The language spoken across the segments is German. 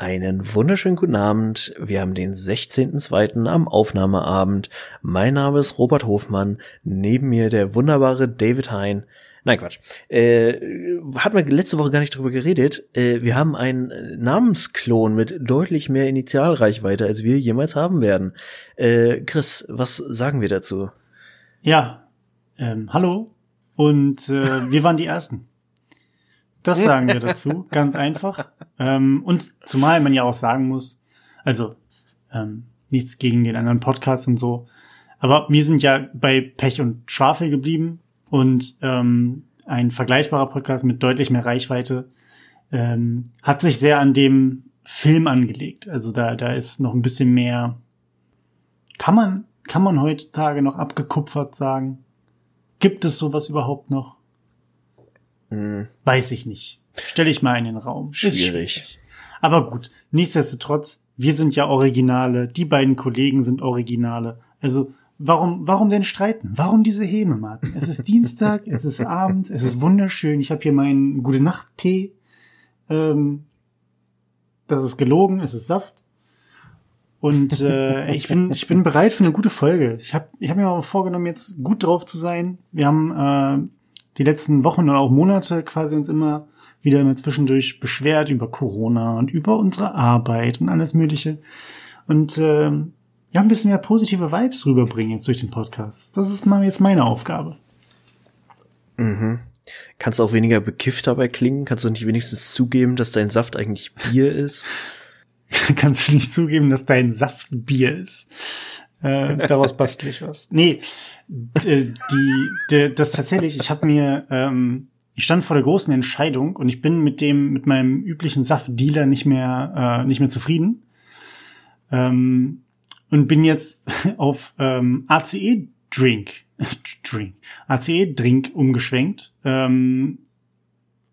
Einen wunderschönen guten Abend. Wir haben den 16.02. am Aufnahmeabend. Mein Name ist Robert Hofmann. Neben mir der wunderbare David Hein. Nein, Quatsch. Äh, hat man letzte Woche gar nicht drüber geredet. Äh, wir haben einen Namensklon mit deutlich mehr Initialreichweite, als wir jemals haben werden. Äh, Chris, was sagen wir dazu? Ja, ähm, hallo. Und äh, wir waren die Ersten. Das sagen wir dazu, ganz einfach. Ähm, und zumal man ja auch sagen muss, also ähm, nichts gegen den anderen Podcast und so, aber wir sind ja bei Pech und Schwafel geblieben und ähm, ein vergleichbarer Podcast mit deutlich mehr Reichweite ähm, hat sich sehr an dem Film angelegt. Also da, da ist noch ein bisschen mehr. Kann man, kann man heutzutage noch abgekupfert sagen? Gibt es sowas überhaupt noch? Hm. Weiß ich nicht. Stelle ich mal in den Raum. Schwierig. schwierig. Aber gut, nichtsdestotrotz, wir sind ja Originale, die beiden Kollegen sind Originale. Also warum, warum denn streiten? Warum diese Häme, Martin? Es ist Dienstag, es ist Abend, es ist wunderschön. Ich habe hier meinen gute Nacht Tee. Ähm, das ist gelogen, es ist Saft. Und äh, ich bin ich bin bereit für eine gute Folge. Ich habe ich hab mir auch vorgenommen, jetzt gut drauf zu sein. Wir haben äh, die letzten Wochen oder auch Monate quasi uns immer wieder immer zwischendurch beschwert über Corona und über unsere Arbeit und alles Mögliche. Und äh, ja, ein bisschen mehr positive Vibes rüberbringen jetzt durch den Podcast. Das ist mal jetzt meine Aufgabe. Mhm. Kannst du auch weniger bekifft dabei klingen? Kannst du nicht wenigstens zugeben, dass dein Saft eigentlich Bier ist? Kannst du nicht zugeben, dass dein Saft Bier ist? Äh, daraus bastel ich was. Nee, die, die, das tatsächlich, ich habe mir, ähm, ich stand vor der großen Entscheidung und ich bin mit dem, mit meinem üblichen Saftdealer nicht mehr, äh, nicht mehr zufrieden. Ähm, und bin jetzt auf ähm, ACE Drink, Drink, ACE Drink umgeschwenkt ähm,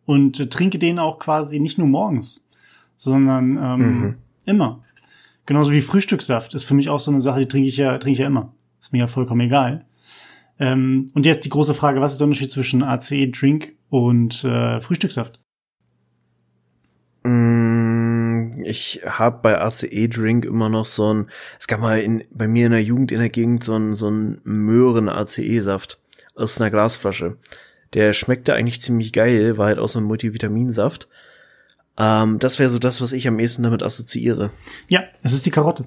und trinke den auch quasi nicht nur morgens, sondern ähm, mhm. immer. Genauso wie Frühstückssaft ist für mich auch so eine Sache, die trinke ich ja, trinke ich ja immer. Ist mir ja vollkommen egal. Ähm, und jetzt die große Frage, was ist der Unterschied zwischen ACE Drink und äh, Frühstückssaft? Mm, ich habe bei ACE Drink immer noch so ein, es gab mal in, bei mir in der Jugend in der Gegend so ein, so ein Möhren ACE Saft aus einer Glasflasche. Der schmeckte eigentlich ziemlich geil, war halt auch so ein Multivitaminsaft. Ähm, das wäre so das, was ich am ehesten damit assoziiere. Ja, es ist die Karotte.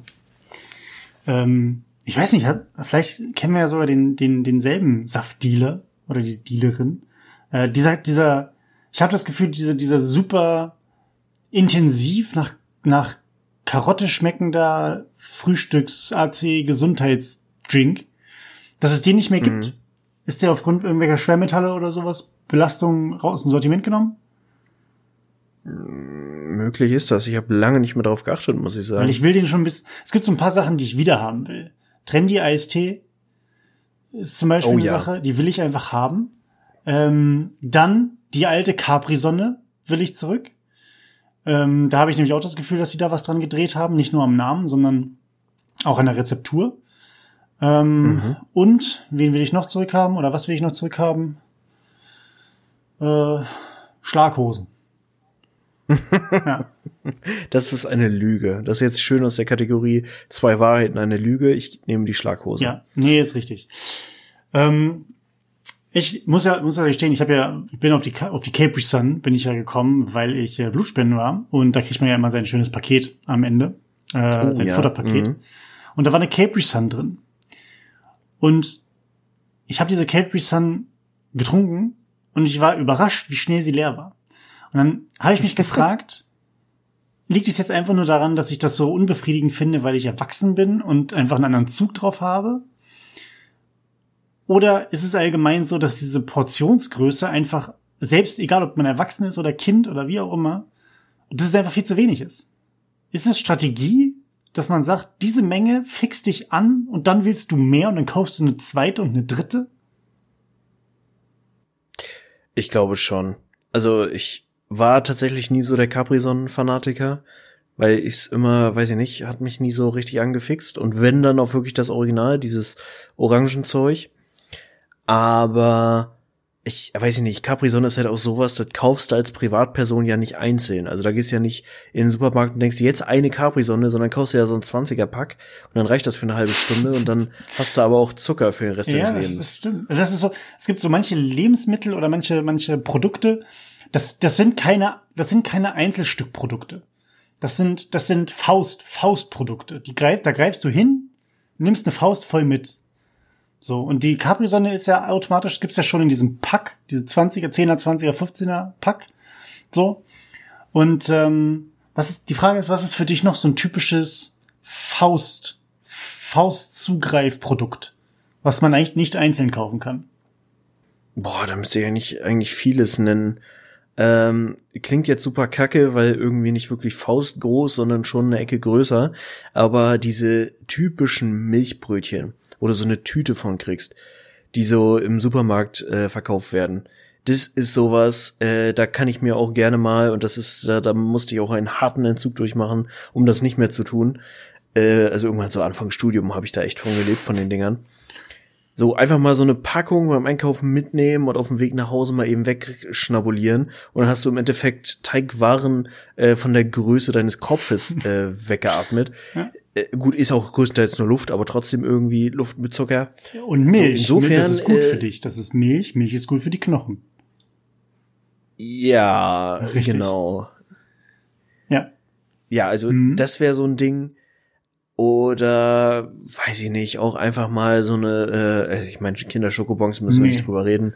Ähm, ich weiß nicht, vielleicht kennen wir ja sogar den, den, denselben Saftdealer oder die Dealerin. Äh, dieser, dieser, ich habe das Gefühl, dieser, dieser super intensiv nach, nach Karotte schmeckender Frühstücks-AC-Gesundheitsdrink, dass es den nicht mehr gibt. Mhm. Ist der aufgrund irgendwelcher Schwermetalle oder sowas Belastungen raus im Sortiment genommen? Möglich ist das. Ich habe lange nicht mehr darauf geachtet, muss ich sagen. Weil ich will den schon ein bisschen. Es gibt so ein paar Sachen, die ich wieder haben will. Trendy Eistee ist zum Beispiel oh, eine ja. Sache, die will ich einfach haben. Ähm, dann die alte Capri-Sonne will ich zurück. Ähm, da habe ich nämlich auch das Gefühl, dass sie da was dran gedreht haben, nicht nur am Namen, sondern auch an der Rezeptur. Ähm, mhm. Und wen will ich noch zurückhaben oder was will ich noch zurückhaben? Äh, Schlaghosen ja. Das ist eine Lüge. Das ist jetzt schön aus der Kategorie zwei Wahrheiten, eine Lüge. Ich nehme die Schlaghose. Ja, nee, ist richtig. Ähm, ich muss ja, muss ja gestehen, ich habe ja, ich bin auf die, auf die Capri Sun bin ich ja gekommen, weil ich äh, Blutspenden war. Und da kriegt man ja immer sein schönes Paket am Ende. Äh, oh, sein ja. Futterpaket. Mhm. Und da war eine Capri Sun drin. Und ich habe diese Capri Sun getrunken und ich war überrascht, wie schnell sie leer war. Und dann habe ich mich gefragt, liegt es jetzt einfach nur daran, dass ich das so unbefriedigend finde, weil ich erwachsen bin und einfach einen anderen Zug drauf habe? Oder ist es allgemein so, dass diese Portionsgröße einfach, selbst egal ob man erwachsen ist oder Kind oder wie auch immer, dass es einfach viel zu wenig ist? Ist es Strategie, dass man sagt, diese Menge fixt dich an und dann willst du mehr und dann kaufst du eine zweite und eine dritte? Ich glaube schon. Also ich war tatsächlich nie so der Capri-Sonnen-Fanatiker, weil ich's immer, weiß ich nicht, hat mich nie so richtig angefixt. Und wenn, dann auch wirklich das Original, dieses Orangenzeug. Aber ich weiß ich nicht, Capri-Sonne ist halt auch sowas, das kaufst du als Privatperson ja nicht einzeln. Also da gehst du ja nicht in den Supermarkt und denkst dir jetzt eine Capri-Sonne, sondern kaufst du ja so ein 20er-Pack und dann reicht das für eine halbe Stunde und dann hast du aber auch Zucker für den Rest ja, deines Lebens. das stimmt. Das ist so, es gibt so manche Lebensmittel oder manche, manche Produkte, das, das sind keine, das sind keine Einzelstückprodukte. Das sind, das sind Faust, Faustprodukte. Die greif, da greifst du hin, nimmst eine Faust voll mit. So, und die Capri-Sonne ist ja automatisch, gibt's ja schon in diesem Pack, diese 20er, 10er, 20er, 15er Pack. So. Und ähm, was ist, die Frage ist, was ist für dich noch so ein typisches Faust, Faustzugreifprodukt, was man eigentlich nicht einzeln kaufen kann? Boah, da müsste ich ja nicht eigentlich vieles nennen. Ähm, klingt jetzt super kacke, weil irgendwie nicht wirklich faustgroß, sondern schon eine Ecke größer. Aber diese typischen Milchbrötchen, du so eine Tüte von kriegst, die so im Supermarkt äh, verkauft werden. Das ist sowas, äh, da kann ich mir auch gerne mal, und das ist, da, da musste ich auch einen harten Entzug durchmachen, um das nicht mehr zu tun. Äh, also irgendwann so Anfang Studium habe ich da echt von gelebt, von den Dingern. So einfach mal so eine Packung beim Einkaufen mitnehmen und auf dem Weg nach Hause mal eben wegschnabulieren und dann hast du im Endeffekt Teigwaren äh, von der Größe deines Kopfes äh, weggeatmet. Ja. Äh, gut, ist auch größtenteils nur Luft, aber trotzdem irgendwie Luft mit Zucker. Und Milch. So, insofern, das ist gut äh, für dich. Das ist Milch. Milch ist gut für die Knochen. Ja, Richtig. genau. Ja. Ja, also Mhm. das wäre so ein Ding. Oder weiß ich nicht, auch einfach mal so eine, äh, ich meine, Kinderschokobons müssen wir Nee. nicht drüber reden.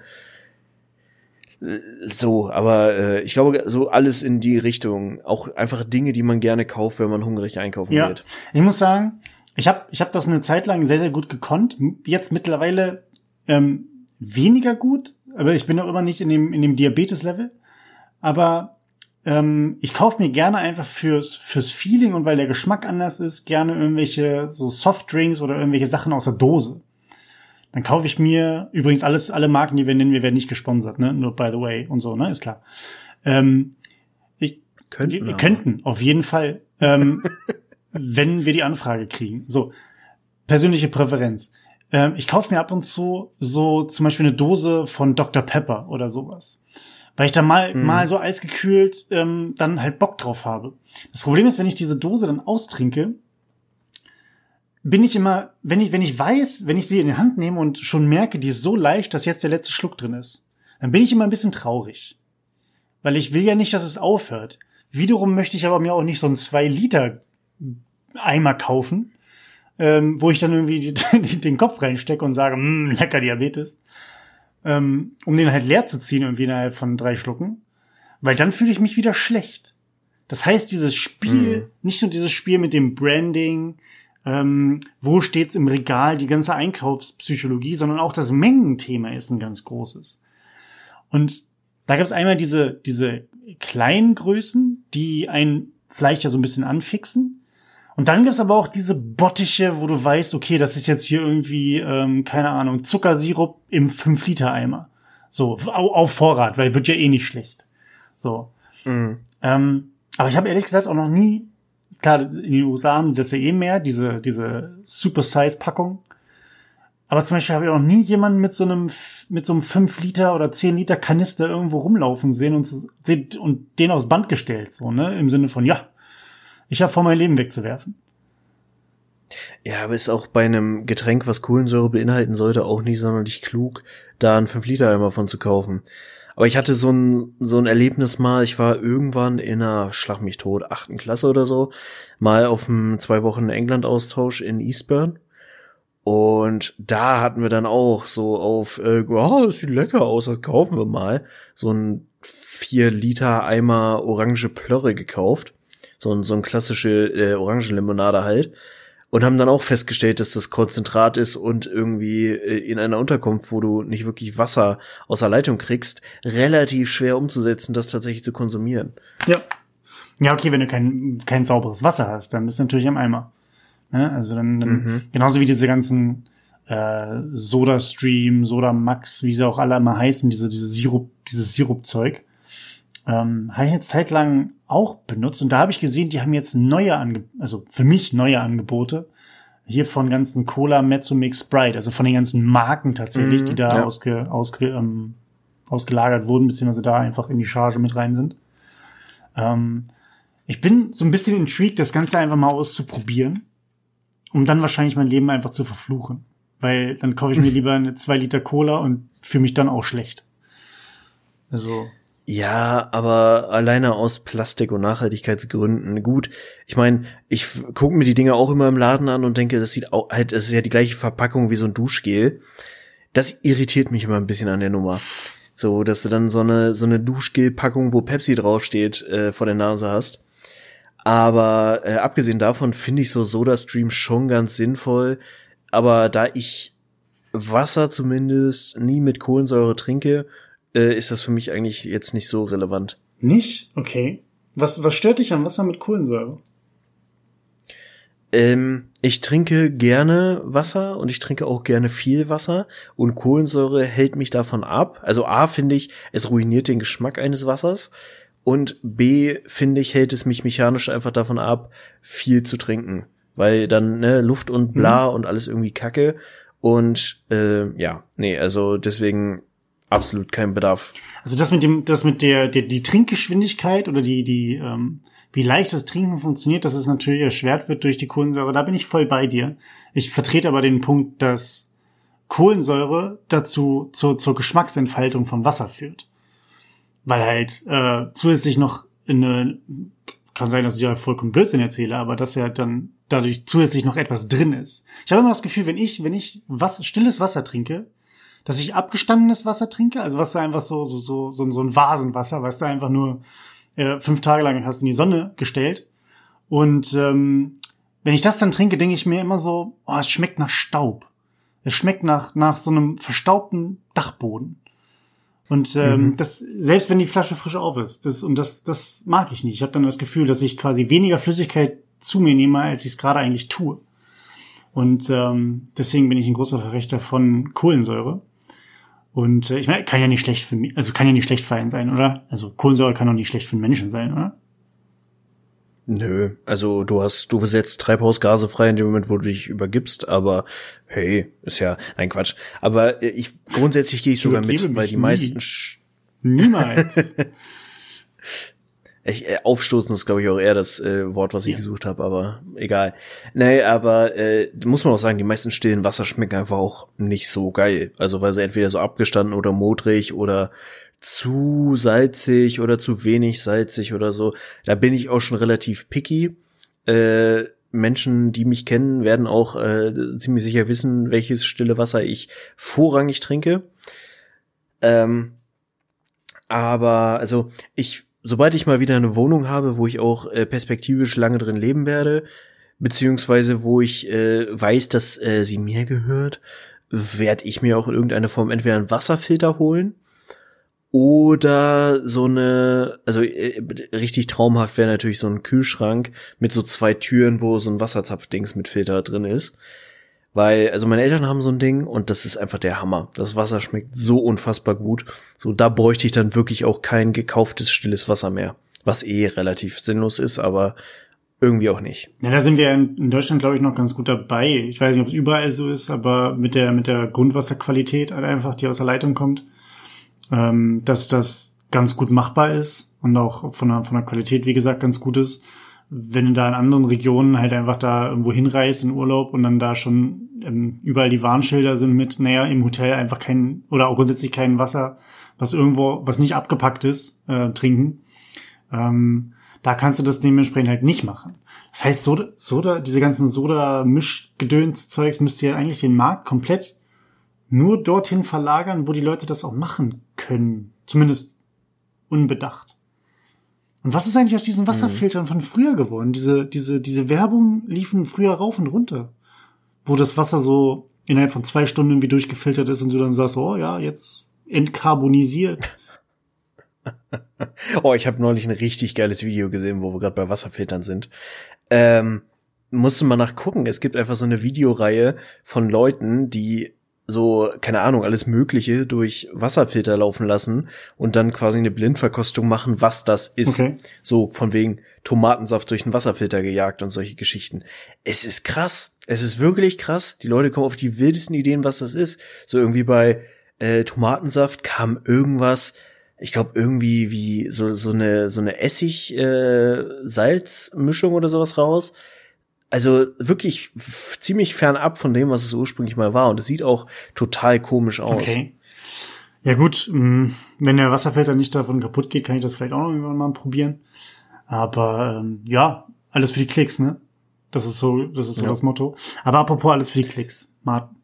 Äh, So, aber äh, ich glaube, so alles in die Richtung. Auch einfach Dinge, die man gerne kauft, wenn man hungrig einkaufen Ja. geht. Ich muss sagen, ich habe ich hab das eine Zeit lang sehr, sehr gut gekonnt. Jetzt mittlerweile ähm, weniger gut, aber ich bin auch immer nicht in dem, in dem Diabetes-Level. Aber ähm, ich kaufe mir gerne einfach fürs, fürs Feeling und weil der Geschmack anders ist, gerne irgendwelche so Softdrinks oder irgendwelche Sachen aus der Dose. Dann kaufe ich mir übrigens alles, alle Marken, die wir nennen, wir werden nicht gesponsert, ne? Nur by the way und so, ne? Ist klar. Ähm, ich, Könnten wir, könnten, auf jeden Fall, ähm, wenn wir die Anfrage kriegen. So, persönliche Präferenz. Ähm, ich kaufe mir ab und zu so zum Beispiel eine Dose von Dr. Pepper oder sowas. Weil ich da mal, Mhm. mal so eisgekühlt ähm, dann halt Bock drauf habe. Das Problem ist, wenn ich diese Dose dann austrinke, bin ich immer, wenn ich, wenn ich weiß, wenn ich sie in die Hand nehme und schon merke, die ist so leicht, dass jetzt der letzte Schluck drin ist, dann bin ich immer ein bisschen traurig. Weil ich will ja nicht, dass es aufhört. Wiederum möchte ich aber mir auch nicht so einen 2 Liter Eimer kaufen, ähm, wo ich dann irgendwie die, den Kopf reinstecke und sage, mmm, lecker Diabetes, ähm, um den halt leer zu ziehen irgendwie innerhalb von drei Schlucken, weil dann fühle ich mich wieder schlecht. Das heißt, dieses Spiel, Mhm. nicht nur dieses Spiel mit dem Branding, ähm, wo steht's im Regal, die ganze Einkaufspsychologie, sondern auch das Mengenthema ist ein ganz großes. Und da gibt's einmal diese, diese kleinen Größen, die einen vielleicht ja so ein bisschen anfixen. Und dann gibt's aber auch diese Bottiche, wo du weißt, okay, das ist jetzt hier irgendwie, ähm, keine Ahnung, Zuckersirup im 5-Liter-Eimer. So, au- auf Vorrat, weil wird ja eh nicht schlecht. So. Mhm. Ähm, aber ich habe ehrlich gesagt auch noch nie, klar, in den USA haben die das ja eh mehr, diese, diese Super-Size-Packung. Aber zum Beispiel habe ich auch noch nie jemanden mit so einem, mit so einem 5 Liter oder 10 Liter Kanister irgendwo rumlaufen sehen und, und den aufs Band gestellt, so, ne? Im Sinne von, ja, ich habe vor, mein Leben wegzuwerfen. Ja, aber ist auch bei einem Getränk, was Kohlensäure beinhalten sollte, auch nicht sonderlich klug, da einen 5-Liter-Eimer von zu kaufen. Aber ich hatte so ein, so ein Erlebnis mal, ich war irgendwann in einer, schlag mich tot, achten Klasse oder so, mal auf einem zwei Wochen England-Austausch in Eastbourne. Und da hatten wir dann auch so auf, äh, oh, das sieht lecker aus, das kaufen wir mal, so ein 4 Liter Eimer orange Plörre gekauft. So ein, so ein klassische äh, Orangenlimonade halt und haben dann auch festgestellt, dass das Konzentrat ist und irgendwie äh, in einer Unterkunft, wo du nicht wirklich Wasser aus der Leitung kriegst, relativ schwer umzusetzen, das tatsächlich zu konsumieren. Ja. Ja, okay, wenn du kein, kein sauberes Wasser hast, dann bist du natürlich am Eimer. Ne? Also dann, dann Mhm. genauso wie diese ganzen äh, Soda Stream, Soda Max, wie sie auch alle immer heißen, diese, diese Sirup, dieses Sirupzeug, ähm, habe ich eine Zeit lang auch benutzt und da habe ich gesehen, die haben jetzt neue Ange also für mich neue Angebote hier von ganzen Cola, Mezzomix, Sprite, also von den ganzen Marken tatsächlich, Mhm, die da ja. ausge, ausge, ähm, ausgelagert wurden, beziehungsweise da einfach in die Charge mit rein sind. Ähm, ich bin so ein bisschen intrigued, das Ganze einfach mal auszuprobieren, um dann wahrscheinlich mein Leben einfach zu verfluchen. Weil dann kaufe ich mir lieber eine zwei Liter Cola und fühle mich dann auch schlecht. Also. Ja, aber alleine aus Plastik- und Nachhaltigkeitsgründen. Gut, ich meine, ich gucke mir die Dinge auch immer im Laden an und denke, das sieht auch halt, das ist ja die gleiche Verpackung wie so ein Duschgel. Das irritiert mich immer ein bisschen an der Nummer. So, dass du dann so eine so eine Duschgel-Packung, wo Pepsi draufsteht, äh, vor der Nase hast. Aber äh, abgesehen davon finde ich so Soda-Stream schon ganz sinnvoll. Aber da ich Wasser zumindest nie mit Kohlensäure trinke äh, ist das für mich eigentlich jetzt nicht so relevant. Nicht? Okay. Was, was stört dich an Wasser mit Kohlensäure? Ähm, ich trinke gerne Wasser und ich trinke auch gerne viel Wasser und Kohlensäure hält mich davon ab. Also A finde ich, es ruiniert den Geschmack eines Wassers und B finde ich, hält es mich mechanisch einfach davon ab, viel zu trinken. Weil dann ne, Luft und bla mhm. und alles irgendwie kacke. Und äh, ja, nee, also deswegen absolut kein Bedarf. Also das mit dem, das mit der, der die Trinkgeschwindigkeit oder die, die, ähm, wie leicht das Trinken funktioniert, dass es natürlich erschwert wird durch die Kohlensäure, da bin ich voll bei dir. Ich vertrete aber den Punkt, dass Kohlensäure dazu zur, zur Geschmacksentfaltung von Wasser führt. Weil halt äh, zusätzlich noch eine, kann sein, dass ich ja vollkommen Blödsinn erzähle, aber dass ja dann dadurch zusätzlich noch etwas drin ist. Ich habe immer das Gefühl, wenn ich, wenn ich was, stilles Wasser trinke, dass ich abgestandenes Wasser trinke, also was da einfach so, so, so, so, so ein Vasenwasser, was du einfach nur äh, fünf Tage lang hast in die Sonne gestellt. Und ähm, wenn ich das dann trinke, denke ich mir immer so, oh, es schmeckt nach Staub. Es schmeckt nach, nach so einem verstaubten Dachboden. Und ähm, mhm. das, selbst wenn die Flasche frisch auf ist, das, und das, das mag ich nicht. Ich habe dann das Gefühl, dass ich quasi weniger Flüssigkeit zu mir nehme, als ich es gerade eigentlich tue. Und ähm, deswegen bin ich ein großer Verfechter von Kohlensäure. Und äh, ich meine, kann ja nicht schlecht für mich, also kann ja nicht schlecht für einen sein, oder? Also Kohlensäure kann doch nicht schlecht für einen Menschen sein, oder? Nö, also du hast, du setzt Treibhausgase frei in dem Moment, wo du dich übergibst, aber hey, ist ja, nein Quatsch. Aber äh, ich grundsätzlich gehe ich sogar mit, weil die nie. meisten Niemals. Ich, äh, aufstoßen ist, glaube ich, auch eher das äh, Wort, was ich ja. gesucht habe, aber egal. Nee, aber äh, muss man auch sagen, die meisten stillen Wasser schmecken einfach auch nicht so geil. Also weil sie entweder so abgestanden oder modrig oder zu salzig oder zu wenig salzig oder so. Da bin ich auch schon relativ picky. Äh, Menschen, die mich kennen, werden auch äh, ziemlich sicher wissen, welches stille Wasser ich vorrangig trinke. Ähm, aber also ich sobald ich mal wieder eine Wohnung habe, wo ich auch äh, perspektivisch lange drin leben werde, beziehungsweise wo ich äh, weiß, dass äh, sie mir gehört, werde ich mir auch in irgendeiner Form entweder einen Wasserfilter holen oder so eine, also äh, richtig traumhaft wäre natürlich so ein Kühlschrank mit so zwei Türen, wo so ein Wasserzapfdings mit Filter drin ist. Weil, also meine Eltern haben so ein Ding und das ist einfach der Hammer. Das Wasser schmeckt so unfassbar gut. So, da bräuchte ich dann wirklich auch kein gekauftes stilles Wasser mehr. Was eh relativ sinnlos ist, aber irgendwie auch nicht. Ja, da sind wir in Deutschland, glaube ich, noch ganz gut dabei. Ich weiß nicht, ob es überall so ist, aber mit der, mit der Grundwasserqualität halt einfach, die aus der Leitung kommt, ähm, dass das ganz gut machbar ist und auch von der, von der Qualität, wie gesagt, ganz gut ist wenn du da in anderen Regionen halt einfach da irgendwo hinreist in Urlaub und dann da schon ähm, überall die Warnschilder sind mit, naja, im Hotel einfach kein oder auch grundsätzlich kein Wasser, was irgendwo, was nicht abgepackt ist, äh, trinken, ähm, da kannst du das dementsprechend halt nicht machen. Das heißt, Soda, Soda diese ganzen Soda-Mischgedöns-Zeugs müsste ja eigentlich den Markt komplett nur dorthin verlagern, wo die Leute das auch machen können. Zumindest unbedacht. Und was ist eigentlich aus diesen Wasserfiltern von früher geworden? Diese, diese, diese Werbung liefen früher rauf und runter. Wo das Wasser so innerhalb von zwei Stunden irgendwie durchgefiltert ist und du dann sagst, oh ja, jetzt entkarbonisiert. oh, ich habe neulich ein richtig geiles Video gesehen, wo wir gerade bei Wasserfiltern sind. Ähm, musste mal nachgucken. Es gibt einfach so eine Videoreihe von Leuten, die so, keine Ahnung, alles Mögliche durch Wasserfilter laufen lassen und dann quasi eine Blindverkostung machen, was das ist. Okay. So von wegen Tomatensaft durch einen Wasserfilter gejagt und solche Geschichten. Es ist krass. Es ist wirklich krass. Die Leute kommen auf die wildesten Ideen, was das ist. So irgendwie bei äh, Tomatensaft kam irgendwas, ich glaube irgendwie wie so so eine so eine Essig äh, Salz Mischung oder sowas raus. Also wirklich ziemlich fernab von dem, was es ursprünglich mal war und es sieht auch total komisch aus. Okay. Ja gut, mm, wenn der Wasserfilter nicht davon kaputt geht, kann ich das vielleicht auch noch irgendwann mal probieren. Aber ähm, ja, alles für die Klicks, ne? Das ist so, das ist so ja. das Motto. Aber apropos alles für die Klicks, Martin.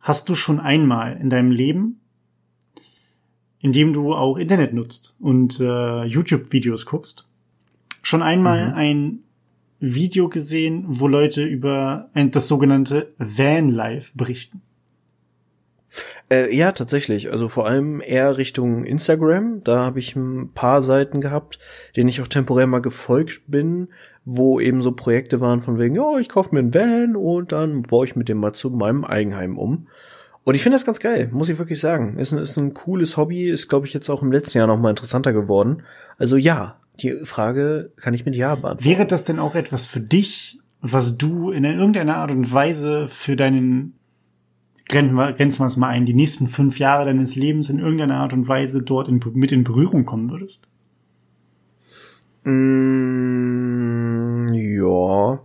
Hast du schon einmal in deinem Leben, in dem du auch Internet nutzt und äh, YouTube-Videos guckst, schon einmal mhm. ein Video gesehen, wo Leute über ein, das sogenannte Van-Life berichten? Äh, ja, tatsächlich. Also vor allem eher Richtung Instagram. Da habe ich ein paar Seiten gehabt, denen ich auch temporär mal gefolgt bin, wo eben so Projekte waren von wegen, ja, ich kaufe mir einen Van und dann baue ich mit dem mal zu meinem Eigenheim um. Und ich finde das ganz geil, muss ich wirklich sagen. Ist ein, ist ein cooles Hobby, ist, glaube ich, jetzt auch im letzten Jahr noch mal interessanter geworden. Also ja, die Frage kann ich mit Ja beantworten. Wäre das denn auch etwas für dich, was du in irgendeiner Art und Weise für deinen grenzen wir, grenzen wir es mal ein, die nächsten fünf Jahre deines Lebens in irgendeiner Art und Weise dort in, mit in Berührung kommen würdest? Mm, ja.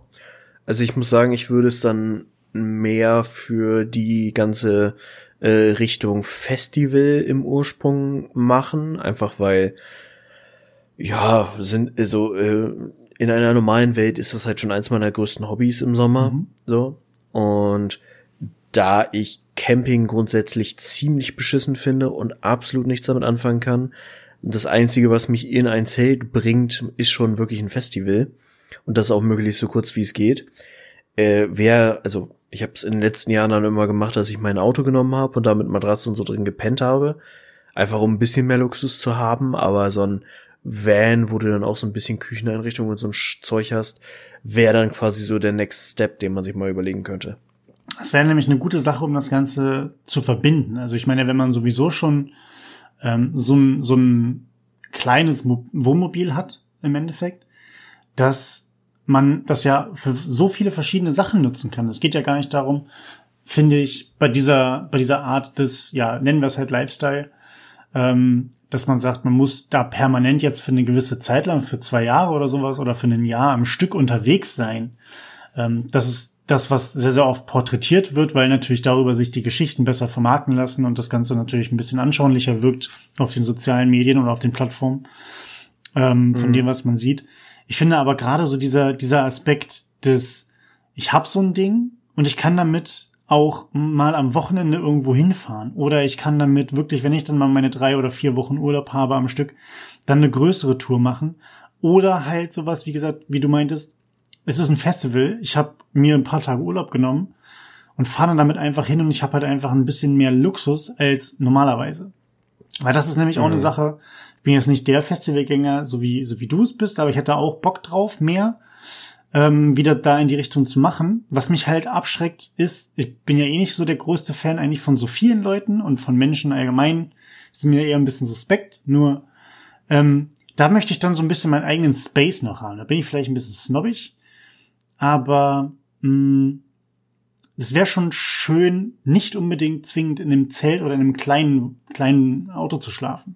Also ich muss sagen, ich würde es dann mehr für die ganze äh, Richtung Festival im Ursprung machen, einfach weil ja, sind also äh, in einer normalen Welt ist das halt schon eins meiner größten Hobbys im Sommer, mhm. so. Und da ich Camping grundsätzlich ziemlich beschissen finde und absolut nichts damit anfangen kann. Das einzige, was mich in ein Zelt bringt, ist schon wirklich ein Festival. Und das auch möglichst so kurz wie es geht. Äh, wer, also ich habe es in den letzten Jahren dann immer gemacht, dass ich mein Auto genommen habe und da mit Matratzen und so drin gepennt habe. Einfach um ein bisschen mehr Luxus zu haben, aber so ein Van, wo du dann auch so ein bisschen Kücheneinrichtung und so ein Zeug hast, wäre dann quasi so der Next Step, den man sich mal überlegen könnte. Das wäre nämlich eine gute Sache, um das Ganze zu verbinden. Also ich meine, wenn man sowieso schon ähm, so, ein, so ein kleines Wohnmobil hat im Endeffekt, dass man das ja für so viele verschiedene Sachen nutzen kann. Es geht ja gar nicht darum, finde ich, bei dieser, bei dieser Art des, ja, nennen wir es halt Lifestyle, ähm, dass man sagt, man muss da permanent jetzt für eine gewisse Zeit lang, für zwei Jahre oder sowas oder für ein Jahr am Stück unterwegs sein. Ähm, das ist das, was sehr, sehr oft porträtiert wird, weil natürlich darüber sich die Geschichten besser vermarkten lassen und das Ganze natürlich ein bisschen anschaulicher wirkt auf den sozialen Medien oder auf den Plattformen ähm, von mhm. dem, was man sieht. Ich finde aber gerade so dieser, dieser Aspekt des, ich hab so ein Ding und ich kann damit auch mal am Wochenende irgendwo hinfahren. Oder ich kann damit wirklich, wenn ich dann mal meine drei oder vier Wochen Urlaub habe am Stück, dann eine größere Tour machen. Oder halt sowas, wie gesagt, wie du meintest, es ist ein Festival. Ich habe mir ein paar Tage Urlaub genommen und fahre dann damit einfach hin und ich habe halt einfach ein bisschen mehr Luxus als normalerweise. Weil das ist nämlich mhm. auch eine mhm. Sache. Ich bin jetzt nicht der Festivalgänger, so wie so wie du es bist, aber ich hätte auch Bock drauf, mehr ähm, wieder da in die Richtung zu machen. Was mich halt abschreckt, ist, ich bin ja eh nicht so der größte Fan eigentlich von so vielen Leuten und von Menschen allgemein. Ist mir eher ein bisschen suspekt. Nur ähm, da möchte ich dann so ein bisschen meinen eigenen Space noch haben. Da bin ich vielleicht ein bisschen snobbig aber mh, mm, es wäre schon schön, nicht unbedingt zwingend in einem Zelt oder in einem kleinen, kleinen Auto zu schlafen.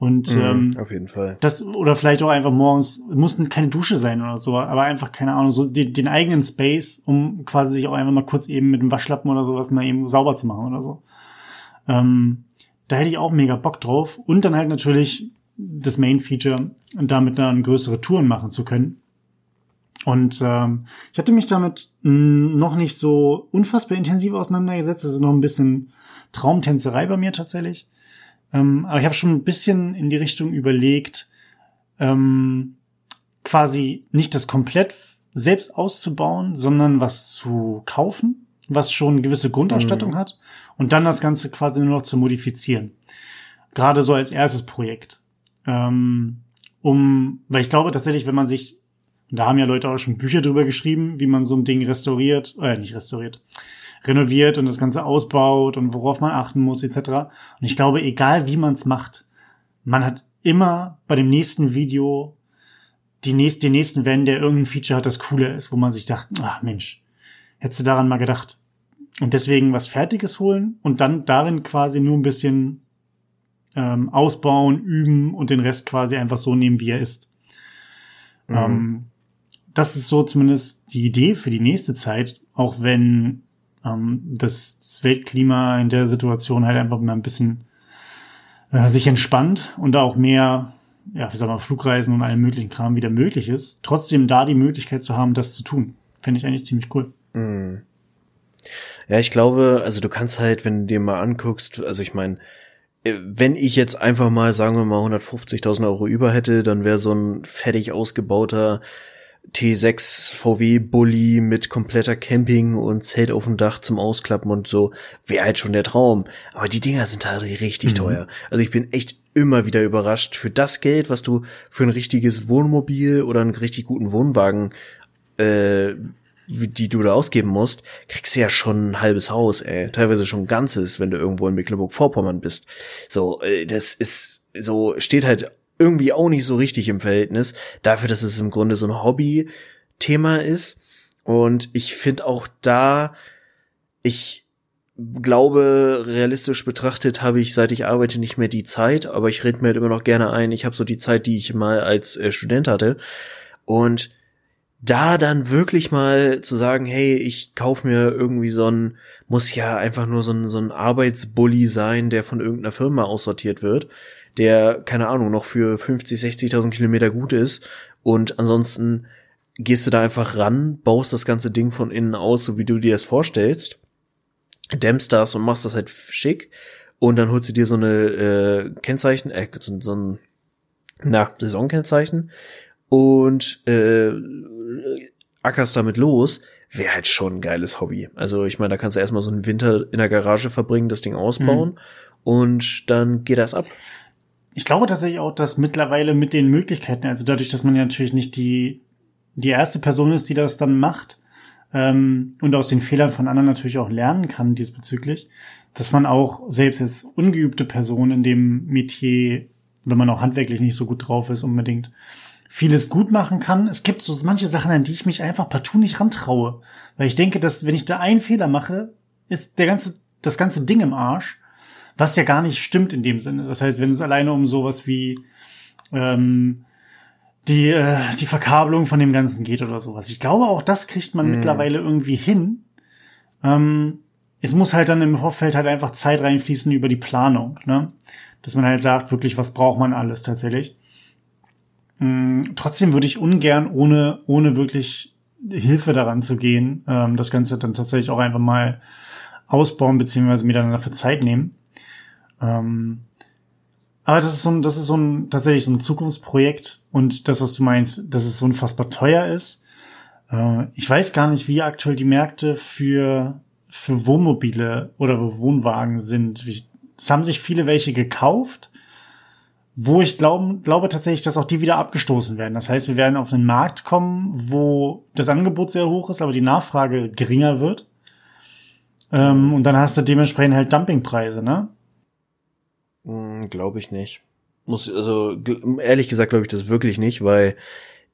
Und mhm, ähm, auf jeden Fall. Das, oder vielleicht auch einfach morgens, muss keine Dusche sein oder so, aber einfach, keine Ahnung, so den, den eigenen Space, um quasi sich auch einfach mal kurz eben mit dem Waschlappen oder sowas mal eben sauber zu machen oder so. Ähm, da hätte ich auch mega Bock drauf. Und dann halt natürlich das Main-Feature, damit dann größere Touren machen zu können. Und ähm, ich hatte mich damit noch nicht so unfassbar intensiv auseinandergesetzt. Das ist noch ein bisschen Traumtänzerei bei mir tatsächlich. Ähm, aber ich habe schon ein bisschen in die Richtung überlegt, ähm, quasi nicht das komplett selbst auszubauen, sondern was zu kaufen, was schon eine gewisse Grundausstattung mhm. hat und dann das Ganze quasi nur noch zu modifizieren. Gerade so als erstes Projekt. Ähm, um, weil ich glaube tatsächlich, wenn man sich da haben ja Leute auch schon Bücher drüber geschrieben, wie man so ein Ding restauriert, äh, nicht restauriert, renoviert und das Ganze ausbaut und worauf man achten muss, etc. Und ich glaube, egal wie man es macht, man hat immer bei dem nächsten Video die nächste, den nächsten Van, der irgendein Feature hat, das cooler ist, wo man sich dachte, ach Mensch, hättest du daran mal gedacht. und deswegen was Fertiges holen und dann darin quasi nur ein bisschen ähm, ausbauen, üben und den Rest quasi einfach so nehmen, wie er ist. Mhm. Ähm, das ist so zumindest die Idee für die nächste Zeit, auch wenn ähm, das, das Weltklima in der Situation halt einfach mal ein bisschen äh, sich entspannt und da auch mehr, ja, wie sagen wir, Flugreisen und allem möglichen Kram wieder möglich ist, trotzdem da die Möglichkeit zu haben, das zu tun. Finde ich eigentlich ziemlich cool. Mhm. Ja, ich glaube, also du kannst halt, wenn du dir mal anguckst, also ich meine, äh, wenn ich jetzt einfach mal, sagen wir mal, 150.000 Euro über hätte, dann wäre so ein fertig ausgebauter T6 VW Bully mit kompletter Camping und Zelt auf dem Dach zum Ausklappen und so, wäre halt schon der Traum. Aber die Dinger sind halt richtig mhm. teuer. Also ich bin echt immer wieder überrascht für das Geld, was du für ein richtiges Wohnmobil oder einen richtig guten Wohnwagen äh, die du da ausgeben musst, kriegst du ja schon ein halbes Haus, ey. Teilweise schon ein ganzes, wenn du irgendwo in Mecklenburg-Vorpommern bist. So, äh, das ist, so, steht halt irgendwie auch nicht so richtig im Verhältnis dafür, dass es im Grunde so ein Hobby-Thema ist. Und ich finde auch da, ich glaube, realistisch betrachtet habe ich, seit ich arbeite, nicht mehr die Zeit, aber ich rede mir halt immer noch gerne ein, ich habe so die Zeit, die ich mal als äh, Student hatte. Und da dann wirklich mal zu sagen, hey, ich kauf mir irgendwie so ein, muss ja einfach nur so ein, so ein Arbeitsbully sein, der von irgendeiner Firma aussortiert wird, der, keine Ahnung, noch für 50, 60.000 Kilometer gut ist und ansonsten gehst du da einfach ran, baust das ganze Ding von innen aus, so wie du dir das vorstellst, dämmst das und machst das halt schick und dann holst du dir so eine äh, Kennzeichen, äh, so, so ein, na, Saisonkennzeichen und äh, ackerst damit los, wäre halt schon ein geiles Hobby. Also ich meine, da kannst du erstmal so einen Winter in der Garage verbringen, das Ding ausbauen mhm. und dann geht das ab. Ich glaube tatsächlich auch, dass mittlerweile mit den Möglichkeiten, also dadurch, dass man ja natürlich nicht die, die erste Person ist, die das dann macht, ähm, und aus den Fehlern von anderen natürlich auch lernen kann diesbezüglich, dass man auch selbst als ungeübte Person in dem Metier, wenn man auch handwerklich nicht so gut drauf ist, unbedingt, vieles gut machen kann. Es gibt so manche Sachen, an die ich mich einfach partout nicht rantraue. Weil ich denke, dass wenn ich da einen Fehler mache, ist der ganze, das ganze Ding im Arsch. Was ja gar nicht stimmt in dem Sinne. Das heißt, wenn es alleine um sowas wie ähm, die, äh, die Verkabelung von dem Ganzen geht oder sowas. Ich glaube, auch das kriegt man mhm. mittlerweile irgendwie hin. Ähm, es muss halt dann im Vorfeld halt einfach Zeit reinfließen über die Planung, ne? Dass man halt sagt, wirklich, was braucht man alles tatsächlich. Mm, trotzdem würde ich ungern, ohne, ohne wirklich Hilfe daran zu gehen, ähm, das Ganze dann tatsächlich auch einfach mal ausbauen, beziehungsweise miteinander für Zeit nehmen. Ähm, aber das ist so ein, das ist so ein, tatsächlich so ein Zukunftsprojekt und das, was du meinst, dass es so unfassbar teuer ist. Äh, ich weiß gar nicht, wie aktuell die Märkte für, für Wohnmobile oder Wohnwagen sind. Es haben sich viele welche gekauft wo ich glaube, glaube tatsächlich, dass auch die wieder abgestoßen werden. Das heißt, wir werden auf einen Markt kommen, wo das Angebot sehr hoch ist, aber die Nachfrage geringer wird. Ähm, und dann hast du dementsprechend halt Dumpingpreise, ne? Hm, glaube ich nicht. Muss, also, ehrlich gesagt glaube ich das wirklich nicht, weil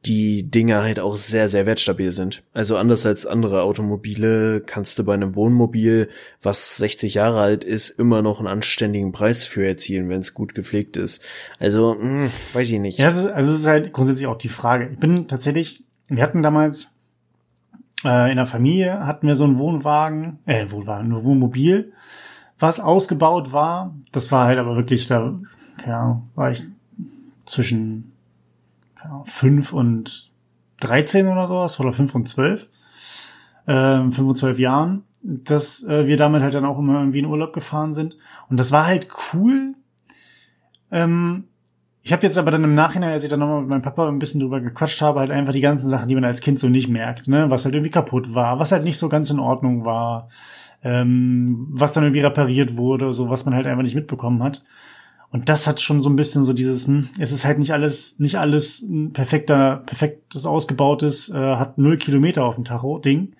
die Dinger halt auch sehr, sehr wertstabil sind. Also anders als andere Automobile kannst du bei einem Wohnmobil, was 60 Jahre alt ist, immer noch einen anständigen Preis für erzielen, wenn es gut gepflegt ist. Also, mh, hm, weiß ich nicht. Ja, es ist, also es ist halt grundsätzlich auch die Frage. Ich bin tatsächlich, wir hatten damals äh, in der Familie hatten wir so einen Wohnwagen, äh, Wohnwagen, nur Wohnmobil, was ausgebaut war. Das war halt aber wirklich, da, Ahnung, war ich zwischen fünf und 13 oder sowas, oder fünf und zwölf, äh, fünf und zwölf Jahren, dass äh, wir damit halt dann auch immer irgendwie in Urlaub gefahren sind. Und das war halt cool. Ähm, ich habe jetzt aber dann im Nachhinein, als ich dann nochmal mit meinem Papa ein bisschen drüber gequatscht habe, halt einfach die ganzen Sachen, die man als Kind so nicht merkt, ne? Was halt irgendwie kaputt war, was halt nicht so ganz in Ordnung war, ähm, was dann irgendwie repariert wurde, so was man halt einfach nicht mitbekommen hat. Und das hat schon so ein bisschen so dieses, hm, es ist halt nicht alles, nicht alles ein perfekter, perfektes ausgebautes, äh, hat null Kilometer auf dem Tacho Ding,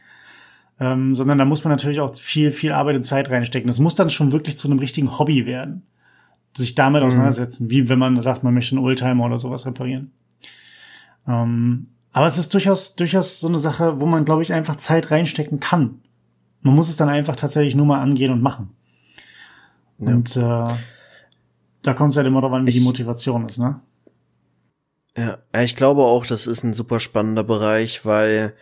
ähm, sondern da muss man natürlich auch viel, viel Arbeit und Zeit reinstecken. Das muss dann schon wirklich zu einem richtigen Hobby werden, sich damit mhm. auseinandersetzen, wie wenn man sagt, man möchte einen Oldtimer oder sowas reparieren. Ähm, aber es ist durchaus, durchaus so eine Sache, wo man, glaube ich, einfach Zeit reinstecken kann. Man muss es dann einfach tatsächlich nur mal angehen und machen. Ja. Und äh, da kommt es halt immer darauf an, wie ich, die Motivation ist, ne? Ja, ich glaube auch, das ist ein super spannender Bereich, weil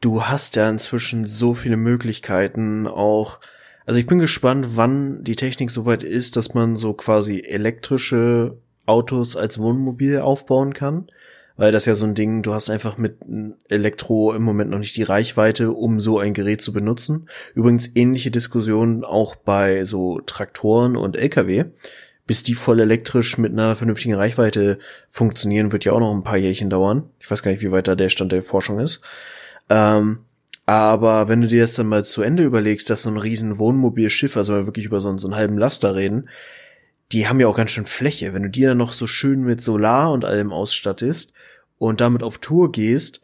du hast ja inzwischen so viele Möglichkeiten auch. Also ich bin gespannt, wann die Technik soweit ist, dass man so quasi elektrische Autos als Wohnmobil aufbauen kann. Weil das ja so ein Ding, du hast einfach mit Elektro im Moment noch nicht die Reichweite, um so ein Gerät zu benutzen. Übrigens ähnliche Diskussionen auch bei so Traktoren und LKW bis die voll elektrisch mit einer vernünftigen Reichweite funktionieren, wird ja auch noch ein paar Jährchen dauern. Ich weiß gar nicht, wie weit da der Stand der Forschung ist. Ähm, aber wenn du dir das dann mal zu Ende überlegst, dass so ein riesen Wohnmobilschiff, also wir wirklich über so, so einen halben Laster reden, die haben ja auch ganz schön Fläche. Wenn du die dann noch so schön mit Solar und allem ausstattest und damit auf Tour gehst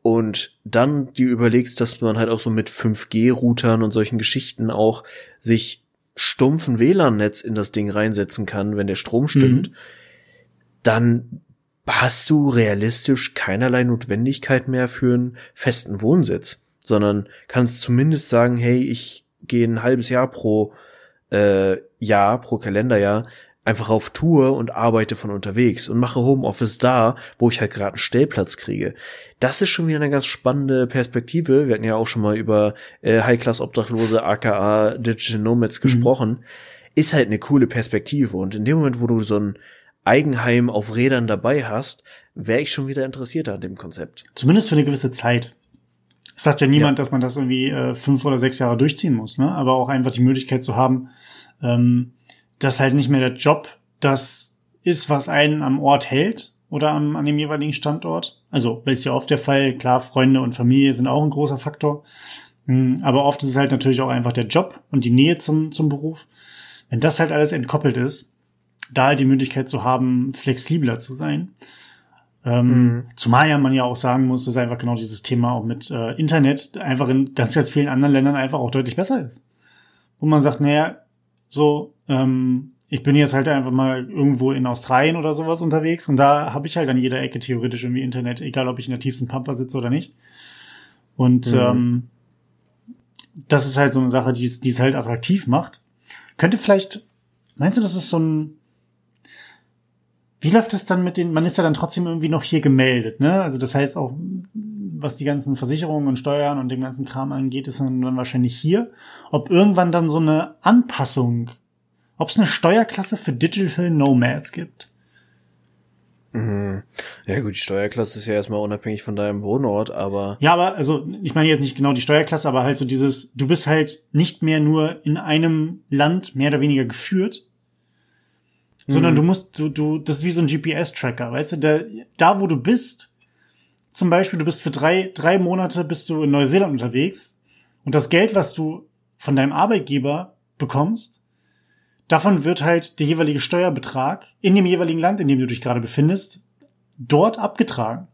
und dann dir überlegst, dass man halt auch so mit 5G-Routern und solchen Geschichten auch sich stumpfen WLAN-Netz in das Ding reinsetzen kann, wenn der Strom stimmt, mhm. dann hast du realistisch keinerlei Notwendigkeit mehr für einen festen Wohnsitz, sondern kannst zumindest sagen, hey, ich gehe ein halbes Jahr pro äh, Jahr, pro Kalenderjahr einfach auf Tour und arbeite von unterwegs und mache Homeoffice da, wo ich halt gerade einen Stellplatz kriege. Das ist schon wieder eine ganz spannende Perspektive. Wir hatten ja auch schon mal über äh, High-Class-Obdachlose, aka Digital Nomads mhm. gesprochen. Ist halt eine coole Perspektive. Und in dem Moment, wo du so ein Eigenheim auf Rädern dabei hast, wäre ich schon wieder interessierter an dem Konzept. Zumindest für eine gewisse Zeit. Es sagt ja niemand, ja. dass man das irgendwie äh, fünf oder sechs Jahre durchziehen muss, ne? Aber auch einfach die Möglichkeit zu haben, ähm, dass halt nicht mehr der Job das ist, was einen am Ort hält oder am, an dem jeweiligen Standort. Also, weil es ja oft der Fall, klar, Freunde und Familie sind auch ein großer Faktor. Hm, aber oft ist es halt natürlich auch einfach der Job und die Nähe zum, zum Beruf. Wenn das halt alles entkoppelt ist, da halt die Möglichkeit zu haben, flexibler zu sein. Ähm, mhm. Zumal ja man ja auch sagen muss, dass einfach genau dieses Thema auch mit äh, Internet einfach in ganz, ganz vielen anderen Ländern einfach auch deutlich besser ist. Wo man sagt, naja, so, ähm, ich bin jetzt halt einfach mal irgendwo in Australien oder sowas unterwegs und da habe ich halt an jeder Ecke theoretisch irgendwie Internet, egal ob ich in der tiefsten Pampa sitze oder nicht. Und mhm. ähm, das ist halt so eine Sache, die es, die es halt attraktiv macht. Könnte vielleicht, meinst du, das ist so ein, wie läuft das dann mit den, man ist ja dann trotzdem irgendwie noch hier gemeldet, ne? Also das heißt auch, was die ganzen Versicherungen und Steuern und dem ganzen Kram angeht, ist dann wahrscheinlich hier. Ob irgendwann dann so eine Anpassung, ob es eine Steuerklasse für Digital Nomads gibt. Mhm. Ja gut, die Steuerklasse ist ja erstmal unabhängig von deinem Wohnort, aber. Ja, aber also ich meine jetzt nicht genau die Steuerklasse, aber halt so dieses, du bist halt nicht mehr nur in einem Land mehr oder weniger geführt, mhm. sondern du musst, du, du, das ist wie so ein GPS-Tracker, weißt du, da, da wo du bist, zum Beispiel, du bist für drei, drei Monate bist du in Neuseeland unterwegs und das Geld, was du von deinem Arbeitgeber bekommst, davon wird halt der jeweilige Steuerbetrag in dem jeweiligen Land, in dem du dich gerade befindest, dort abgetragen.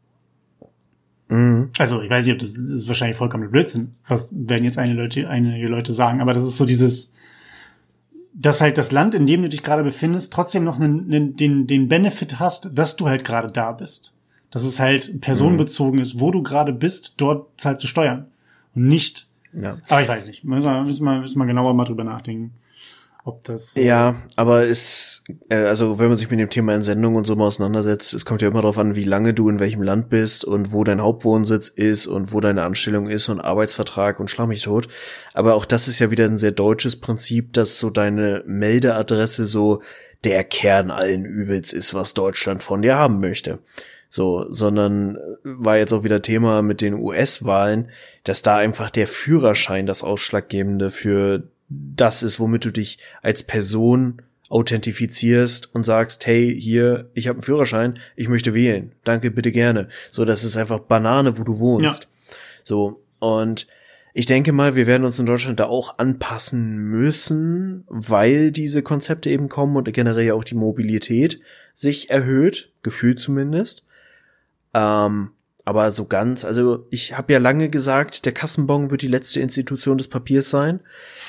Mhm. Also, ich weiß nicht, ob das, das ist wahrscheinlich vollkommen Blödsinn. Was werden jetzt einige Leute, einige Leute sagen, aber das ist so dieses, dass halt das Land, in dem du dich gerade befindest, trotzdem noch einen, einen, den, den Benefit hast, dass du halt gerade da bist dass es halt personenbezogen mhm. ist, wo du gerade bist, dort halt zu steuern. Und nicht. Ja. Aber ich weiß nicht. Müssen wir, müssen wir, müssen wir genauer mal drüber nachdenken. Ob das. Äh ja, aber es, äh, also wenn man sich mit dem Thema Entsendung und so mal auseinandersetzt, es kommt ja immer darauf an, wie lange du in welchem Land bist und wo dein Hauptwohnsitz ist und wo deine Anstellung ist und Arbeitsvertrag und schlag mich tot. Aber auch das ist ja wieder ein sehr deutsches Prinzip, dass so deine Meldeadresse so der Kern allen Übels ist, was Deutschland von dir haben möchte. So, sondern war jetzt auch wieder Thema mit den US-Wahlen, dass da einfach der Führerschein das Ausschlaggebende für das ist, womit du dich als Person authentifizierst und sagst, hey, hier, ich habe einen Führerschein, ich möchte wählen. Danke, bitte gerne. So, das ist einfach Banane, wo du wohnst. Ja. So, und ich denke mal, wir werden uns in Deutschland da auch anpassen müssen, weil diese Konzepte eben kommen und generell auch die Mobilität sich erhöht, gefühlt zumindest. Ähm, aber so ganz, also ich habe ja lange gesagt, der Kassenbon wird die letzte Institution des Papiers sein.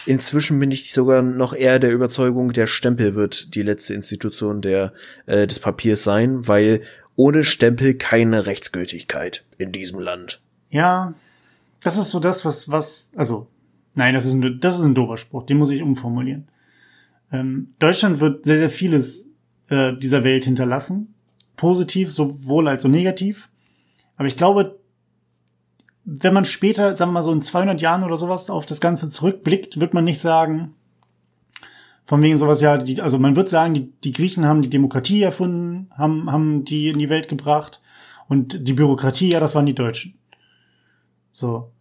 Inzwischen bin ich sogar noch eher der Überzeugung, der Stempel wird die letzte Institution der, äh, des Papiers sein, weil ohne Stempel keine Rechtsgültigkeit in diesem Land. Ja, das ist so das, was, was, also nein, das ist ein, das ist ein doofer Spruch, den muss ich umformulieren. Ähm, Deutschland wird sehr, sehr vieles äh, dieser Welt hinterlassen. Positiv, sowohl als auch negativ. Aber ich glaube, wenn man später, sagen wir mal so in 200 Jahren oder sowas auf das Ganze zurückblickt, wird man nicht sagen, von wegen sowas, ja, die, also man wird sagen, die, die Griechen haben die Demokratie erfunden, haben, haben die in die Welt gebracht und die Bürokratie, ja, das waren die Deutschen. So.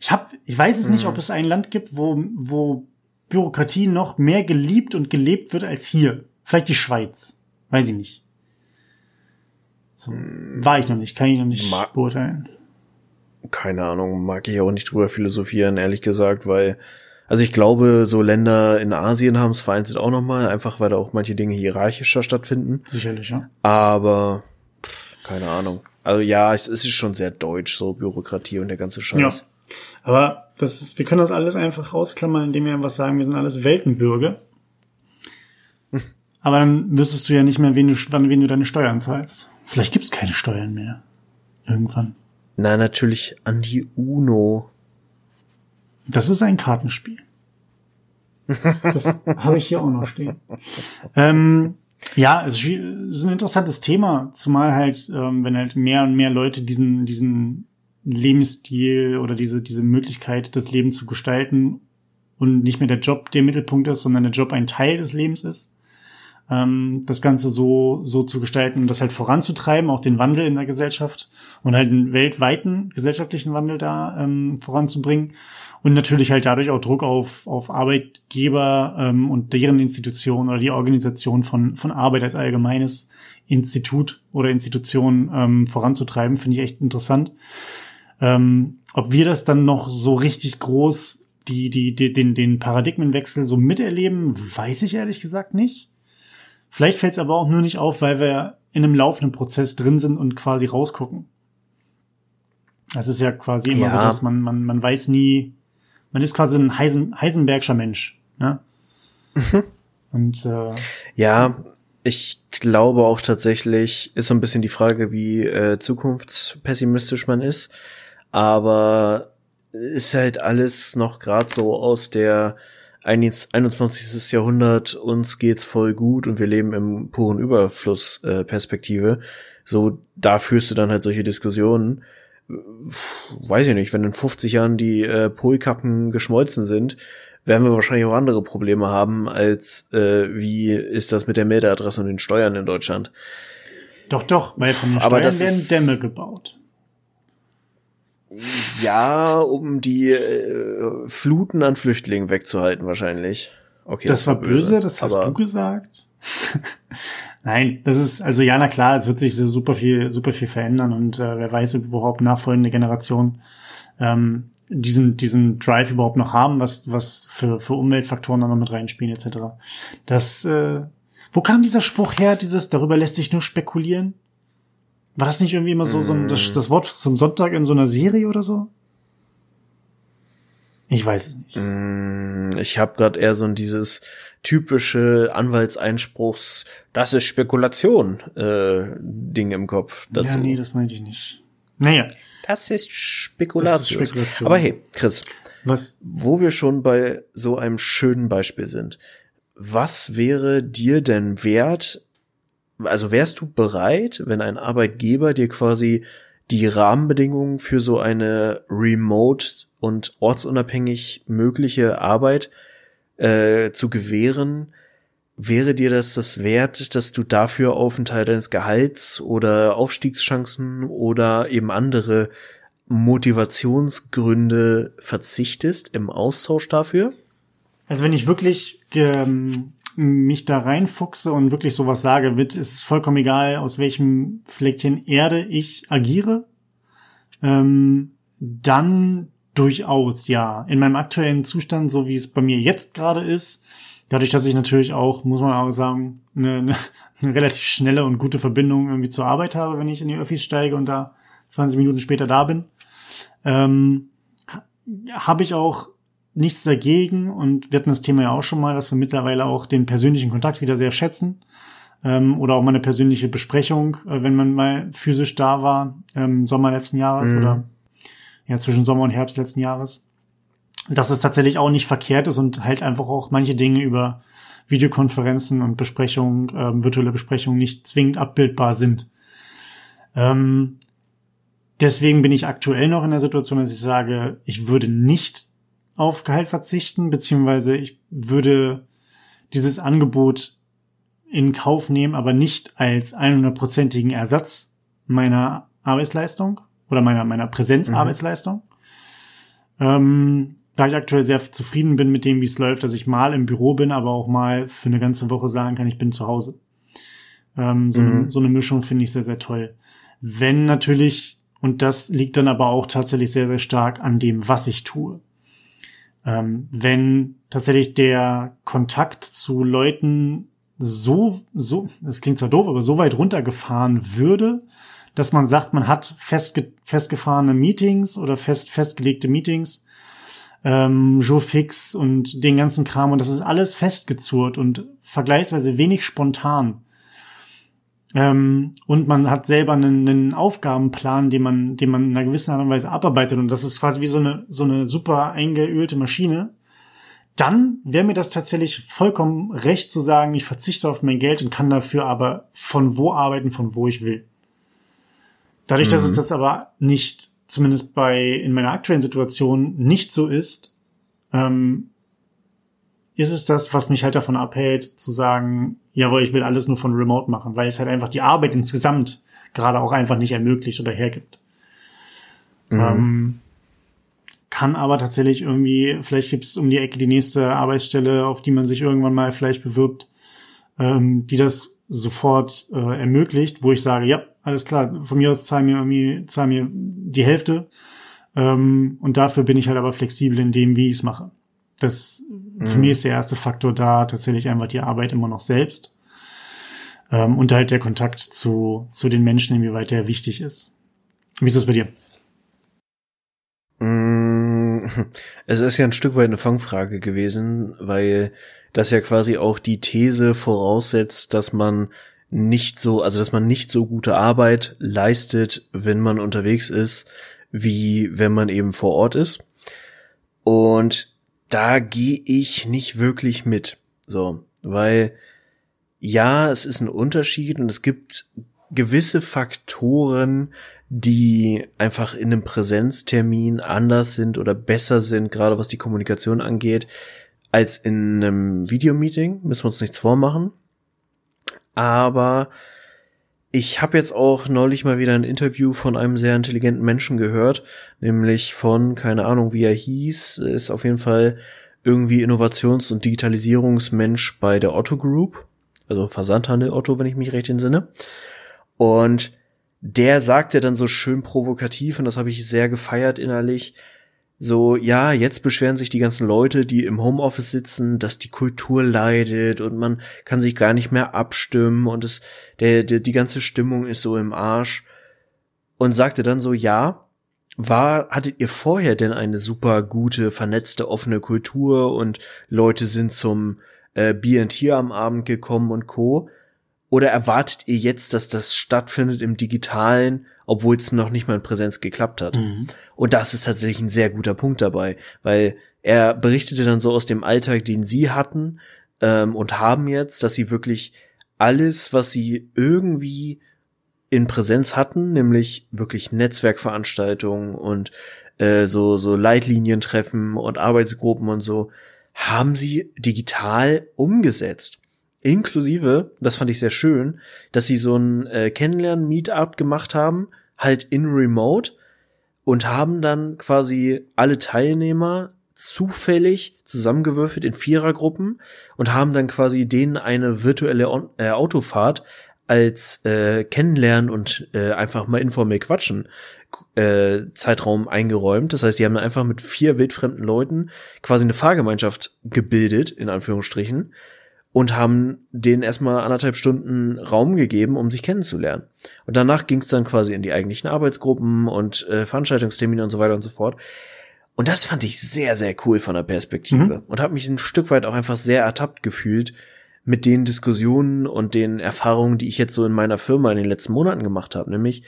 Ich hab, ich weiß es mhm. nicht, ob es ein Land gibt, wo, wo Bürokratie noch mehr geliebt und gelebt wird als hier. Vielleicht die Schweiz. Weiß ich nicht. So, war ich noch nicht, kann ich noch nicht Ma beurteilen. Keine Ahnung, mag ich auch nicht drüber philosophieren, ehrlich gesagt, weil also ich glaube, so Länder in Asien haben es vereinzelt auch nochmal, einfach weil da auch manche Dinge hierarchischer stattfinden. Sicherlich, ja. Aber keine Ahnung. Also ja, es ist schon sehr deutsch, so Bürokratie und der ganze Scheiß. Ja. Aber das ist, wir können das alles einfach rausklammern, indem wir einfach sagen, wir sind alles Weltenbürger. Aber dann wüsstest du ja nicht mehr, wen du, wann, wen du deine Steuern zahlst. Vielleicht gibt's keine Steuern mehr. Irgendwann. Na, natürlich an die UNO. Das ist ein Kartenspiel. Das habe ich hier auch noch stehen. Ähm, ja, es ist ein interessantes Thema, zumal halt, ähm, wenn halt mehr und mehr Leute diesen, diesen Lebensstil oder diese, diese Möglichkeit, das Leben zu gestalten und nicht mehr der Job der Mittelpunkt ist, sondern der Job ein Teil des Lebens ist, ähm, das Ganze so, so zu gestalten, das halt voranzutreiben, auch den Wandel in der Gesellschaft und halt einen weltweiten gesellschaftlichen Wandel da ähm, voranzubringen und natürlich halt dadurch auch Druck auf, auf Arbeitgeber ähm, und deren Institutionen oder die Organisation von, von Arbeit als allgemeines Institut oder Institution ähm, voranzutreiben, finde ich echt interessant. Ähm, ob wir das dann noch so richtig groß, die, die, die, den, den Paradigmenwechsel so miterleben, weiß ich ehrlich gesagt nicht. Vielleicht fällt es aber auch nur nicht auf, weil wir in einem laufenden Prozess drin sind und quasi rausgucken. Das ist ja quasi immer ja. so, dass man, man, man weiß nie, man ist quasi ein Heisen, Heisenbergscher Mensch. Ne? Und äh, ja, ich glaube auch tatsächlich, ist so ein bisschen die Frage, wie äh, zukunftspessimistisch man ist. Aber ist halt alles noch gerade so aus der 21. Jahrhundert, uns geht's voll gut und wir leben im puren Überfluss äh, Perspektive. So, da führst du dann halt solche Diskussionen weiß ich nicht, wenn in 50 Jahren die äh, Polkappen geschmolzen sind, werden wir wahrscheinlich auch andere Probleme haben, als äh, wie ist das mit der Meldeadresse und den Steuern in Deutschland. Doch, doch, weil von den Steuern werden Dämme gebaut. Ja, um die äh, Fluten an Flüchtlingen wegzuhalten wahrscheinlich. Okay, das, das war böse, böse das hast du gesagt. Nein, das ist, also ja, na klar, es wird sich super viel, super viel verändern und äh, wer weiß, ob überhaupt nachfolgende Generationen ähm, diesen, diesen Drive überhaupt noch haben, was, was für, für Umweltfaktoren dann noch mit reinspielen, etc. Das, äh, wo kam dieser Spruch her, dieses, darüber lässt sich nur spekulieren? War das nicht irgendwie immer so, so ein, das, das Wort zum Sonntag in so einer Serie oder so? Ich weiß es nicht. Mm, ich habe gerade eher so ein dieses typische Anwaltseinspruchs, das ist Spekulation, äh, Ding im Kopf dazu. Ja, nee, das meinte ich nicht. Naja. Das ist Spekulation. Das ist Spekulation. Aber hey, Chris. Was? Wo wir schon bei so einem schönen Beispiel sind. Was wäre dir denn wert, also wärst du bereit, wenn ein Arbeitgeber dir quasi die Rahmenbedingungen für so eine remote und ortsunabhängig mögliche Arbeit äh, zu gewähren, wäre dir das das wert, dass du dafür auf einen Teil deines Gehalts oder Aufstiegschancen oder eben andere Motivationsgründe verzichtest im Austausch dafür? Also wenn ich wirklich ähm, mich da reinfuchse und wirklich sowas sage, wird ist vollkommen egal, aus welchem Fleckchen Erde ich agiere, ähm, dann Durchaus, ja. In meinem aktuellen Zustand, so wie es bei mir jetzt gerade ist, dadurch, dass ich natürlich auch, muss man auch sagen, eine, eine, eine relativ schnelle und gute Verbindung irgendwie zur Arbeit habe, wenn ich in die Öffis steige und da 20 Minuten später da bin, ähm, habe ich auch nichts dagegen und wir hatten das Thema ja auch schon mal, dass wir mittlerweile auch den persönlichen Kontakt wieder sehr schätzen ähm, oder auch mal eine persönliche Besprechung, äh, wenn man mal physisch da war, ähm, Sommer letzten Jahres mhm. oder ja, zwischen Sommer und Herbst letzten Jahres. dass es tatsächlich auch nicht verkehrt ist und halt einfach auch manche Dinge über Videokonferenzen und Besprechungen, äh, virtuelle Besprechungen nicht zwingend abbildbar sind. Ähm, deswegen bin ich aktuell noch in der Situation, dass ich sage, ich würde nicht auf Gehalt verzichten, beziehungsweise ich würde dieses Angebot in Kauf nehmen, aber nicht als 100%igen Ersatz meiner Arbeitsleistung oder meiner, meiner Präsenzarbeitsleistung. Mhm. Ähm, da ich aktuell sehr zufrieden bin mit dem, wie es läuft, dass ich mal im Büro bin, aber auch mal für eine ganze Woche sagen kann, ich bin zu Hause. Ähm, so, mhm. so eine Mischung finde ich sehr, sehr toll. Wenn natürlich, und das liegt dann aber auch tatsächlich sehr, sehr stark an dem, was ich tue. Ähm, wenn tatsächlich der Kontakt zu Leuten so, so, das klingt zwar doof, aber so weit runtergefahren würde, dass man sagt, man hat festge festgefahrene Meetings oder fest, festgelegte Meetings, ähm, Joe Fix und den ganzen Kram und das ist alles festgezurrt und vergleichsweise wenig spontan. Ähm, und man hat selber einen, einen Aufgabenplan, den man, den man in einer gewissen Art und Weise abarbeitet und das ist quasi wie so eine, so eine super eingeölte Maschine. Dann wäre mir das tatsächlich vollkommen recht zu sagen, ich verzichte auf mein Geld und kann dafür aber von wo arbeiten, von wo ich will. Dadurch, mhm. dass es mhm. das aber nicht zumindest bei in meiner aktuellen Situation nicht so ist, ähm, ist es das, was mich halt davon abhält, zu sagen, jawohl, ich will alles nur von Remote machen, weil es halt einfach die Arbeit insgesamt gerade auch einfach nicht ermöglicht oder hergibt. Mhm. Ähm, kann aber tatsächlich irgendwie, vielleicht gibt es um die Ecke die nächste Arbeitsstelle, auf die man sich irgendwann mal vielleicht bewirbt, ähm, die das sofort äh, ermöglicht, wo ich sage, ja, alles klar, von mir aus zahl mir irgendwie, zahl mir die Hälfte. Ähm, und dafür bin ich halt aber flexibel in dem, wie ich es mache. Das mhm. für mich ist der erste Faktor da tatsächlich einfach die Arbeit immer noch selbst. Ähm, und halt der Kontakt zu, zu den Menschen, inwieweit der wichtig ist. Wie ist das bei dir? Mm, es ist ja ein Stück weit eine Fangfrage gewesen, weil das ja quasi auch die These voraussetzt, dass man nicht so, also dass man nicht so gute Arbeit leistet, wenn man unterwegs ist, wie wenn man eben vor Ort ist. Und da gehe ich nicht wirklich mit. So, weil ja, es ist ein Unterschied und es gibt gewisse Faktoren, die einfach in einem Präsenztermin anders sind oder besser sind, gerade was die Kommunikation angeht, als in einem Videomeeting. Müssen wir uns nichts vormachen aber ich habe jetzt auch neulich mal wieder ein Interview von einem sehr intelligenten Menschen gehört, nämlich von, keine Ahnung, wie er hieß, ist auf jeden Fall irgendwie Innovations- und Digitalisierungsmensch bei der Otto Group, also Versandhandel Otto, wenn ich mich recht entsinne. Und der sagte dann so schön provokativ, und das habe ich sehr gefeiert innerlich, so, ja, jetzt beschweren sich die ganzen Leute, die im Homeoffice sitzen, dass die Kultur leidet und man kann sich gar nicht mehr abstimmen und es, der, der, die ganze Stimmung ist so im Arsch. Und sagte dann so, ja, war, hattet ihr vorher denn eine super gute, vernetzte, offene Kultur und Leute sind zum äh, Bier und Tier am Abend gekommen und Co. Oder erwartet ihr jetzt, dass das stattfindet im Digitalen, obwohl es noch nicht mal in Präsenz geklappt hat? Mhm. Und das ist tatsächlich ein sehr guter Punkt dabei, weil er berichtete dann so aus dem Alltag, den sie hatten ähm, und haben jetzt, dass sie wirklich alles, was sie irgendwie in Präsenz hatten, nämlich wirklich Netzwerkveranstaltungen und äh, so so Leitlinientreffen und Arbeitsgruppen und so, haben sie digital umgesetzt. Inklusive, das fand ich sehr schön, dass sie so ein äh, Kennenlernen-Meetup gemacht haben, halt in Remote und haben dann quasi alle Teilnehmer zufällig zusammengewürfelt in Vierergruppen und haben dann quasi denen eine virtuelle On äh, Autofahrt als äh, Kennenlernen und äh, einfach mal informell quatschen äh, Zeitraum eingeräumt. Das heißt, die haben dann einfach mit vier wildfremden Leuten quasi eine Fahrgemeinschaft gebildet, in Anführungsstrichen, und haben denen erstmal anderthalb Stunden Raum gegeben, um sich kennenzulernen. Und danach ging es dann quasi in die eigentlichen Arbeitsgruppen und äh, Veranstaltungstermine und so weiter und so fort. Und das fand ich sehr, sehr cool von der Perspektive mhm. und habe mich ein Stück weit auch einfach sehr ertappt gefühlt mit den Diskussionen und den Erfahrungen, die ich jetzt so in meiner Firma in den letzten Monaten gemacht habe. Nämlich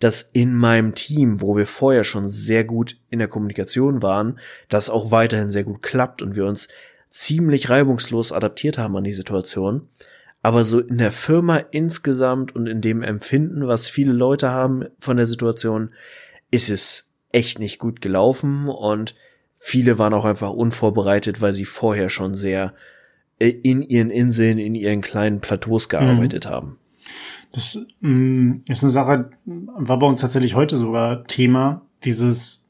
dass in meinem Team, wo wir vorher schon sehr gut in der Kommunikation waren, das auch weiterhin sehr gut klappt und wir uns ziemlich reibungslos adaptiert haben an die Situation. Aber so in der Firma insgesamt und in dem Empfinden, was viele Leute haben von der Situation, ist es echt nicht gut gelaufen und viele waren auch einfach unvorbereitet, weil sie vorher schon sehr äh, in ihren Inseln, in ihren kleinen Plateaus gearbeitet mhm. haben. Das mh, mm, ist eine Sache, war bei uns tatsächlich heute sogar Thema, dieses,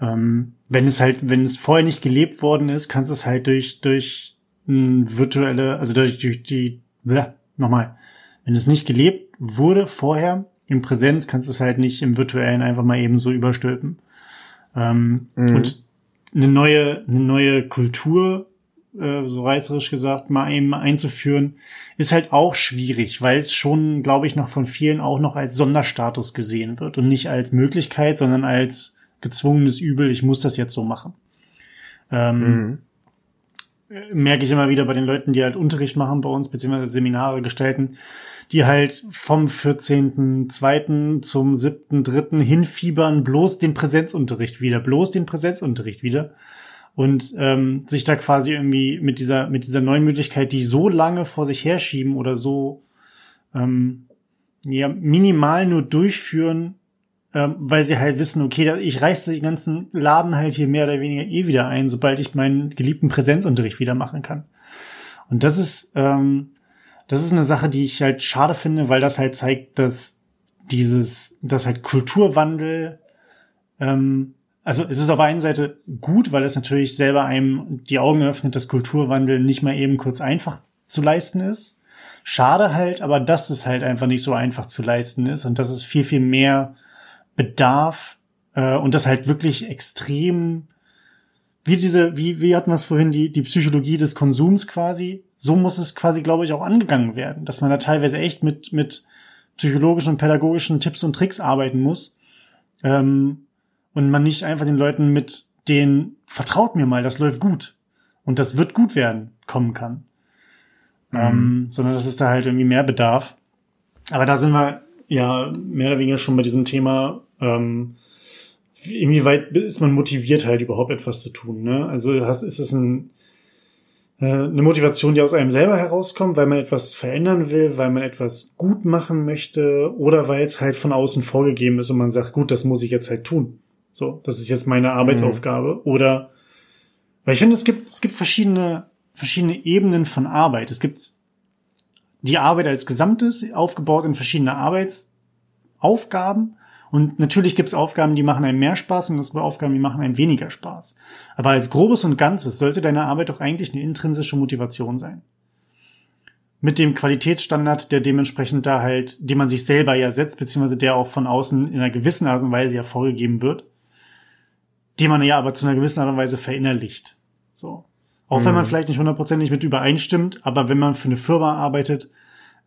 ähm, wenn es halt, wenn es vorher nicht gelebt worden ist, kannst du es halt durch, durch mh, virtuelle, also durch, durch die, bleh, nochmal, wenn es nicht gelebt wurde vorher in Präsenz, kannst du es halt nicht im virtuellen einfach mal eben so überstülpen. Ähm, mhm. Und eine neue, eine neue Kultur äh, so reißerisch gesagt, mal eben einzuführen, ist halt auch schwierig, weil es schon, glaube ich, noch von vielen auch noch als Sonderstatus gesehen wird und nicht als Möglichkeit, sondern als gezwungenes Übel, ich muss das jetzt so machen. Ähm, mhm. Merke ich immer wieder bei den Leuten, die halt Unterricht machen bei uns, beziehungsweise Seminare gestalten, die halt vom 14.2. zum 7.3. hinfiebern, bloß den Präsenzunterricht wieder, bloß den Präsenzunterricht wieder und ähm, sich da quasi irgendwie mit dieser mit dieser neuen Möglichkeit, die so lange vor sich herschieben oder so ähm, ja minimal nur durchführen, ähm, weil sie halt wissen, okay, ich reiße den ganzen Laden halt hier mehr oder weniger eh wieder ein, sobald ich meinen geliebten Präsenzunterricht wieder machen kann. Und das ist ähm, das ist eine Sache, die ich halt schade finde, weil das halt zeigt, dass dieses, dass halt Kulturwandel ähm, also es ist auf einen Seite gut, weil es natürlich selber einem die Augen öffnet, dass Kulturwandel nicht mal eben kurz einfach zu leisten ist. Schade halt, aber dass es halt einfach nicht so einfach zu leisten ist und dass es viel, viel mehr bedarf äh, und das halt wirklich extrem wie diese, wie, wie hatten wir es vorhin, die, die Psychologie des Konsums quasi, so muss es quasi, glaube ich, auch angegangen werden, dass man da teilweise echt mit, mit psychologischen und pädagogischen Tipps und Tricks arbeiten muss. Ähm, und man nicht einfach den Leuten mit den vertraut mir mal, das läuft gut und das wird gut werden kommen kann. Mhm. Ähm, sondern dass es da halt irgendwie mehr Bedarf. Aber da sind wir ja mehr oder weniger schon bei diesem Thema, ähm, inwieweit ist man motiviert halt überhaupt etwas zu tun. Ne? Also ist es ein, äh, eine Motivation, die aus einem selber herauskommt, weil man etwas verändern will, weil man etwas gut machen möchte oder weil es halt von außen vorgegeben ist und man sagt, gut, das muss ich jetzt halt tun. So, das ist jetzt meine Arbeitsaufgabe. Mhm. Oder, weil ich finde, es gibt, es gibt verschiedene, verschiedene Ebenen von Arbeit. Es gibt die Arbeit als Gesamtes, aufgebaut in verschiedene Arbeitsaufgaben. Und natürlich gibt es Aufgaben, die machen einem mehr Spaß und es gibt Aufgaben, die machen einem weniger Spaß. Aber als Grobes und Ganzes sollte deine Arbeit doch eigentlich eine intrinsische Motivation sein. Mit dem Qualitätsstandard, der dementsprechend da halt, den man sich selber ja setzt, beziehungsweise der auch von außen in einer gewissen Art und Weise ja vorgegeben wird die man ja aber zu einer gewissen Art und Weise verinnerlicht. So. Auch mhm. wenn man mhm. vielleicht nicht hundertprozentig mit übereinstimmt, aber wenn man für eine Firma arbeitet,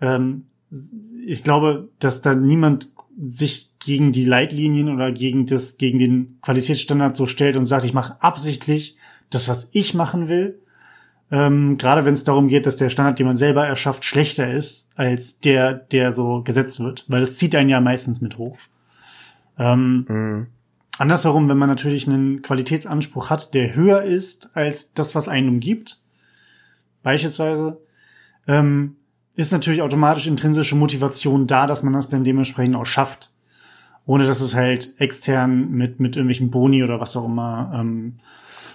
ähm, ich glaube, dass da niemand sich gegen die Leitlinien oder gegen das, gegen den Qualitätsstandard so stellt und sagt, ich mache absichtlich das, was ich machen will. Ähm, gerade wenn es darum geht, dass der Standard, den man selber erschafft, schlechter ist als der, der so gesetzt wird, weil es zieht einen ja meistens mit hoch. Ähm, mhm. Andersherum, wenn man natürlich einen Qualitätsanspruch hat, der höher ist als das, was einen umgibt, beispielsweise, ähm, ist natürlich automatisch intrinsische Motivation da, dass man das dann dementsprechend auch schafft. Ohne dass es halt extern mit, mit irgendwelchen Boni oder was auch immer ähm,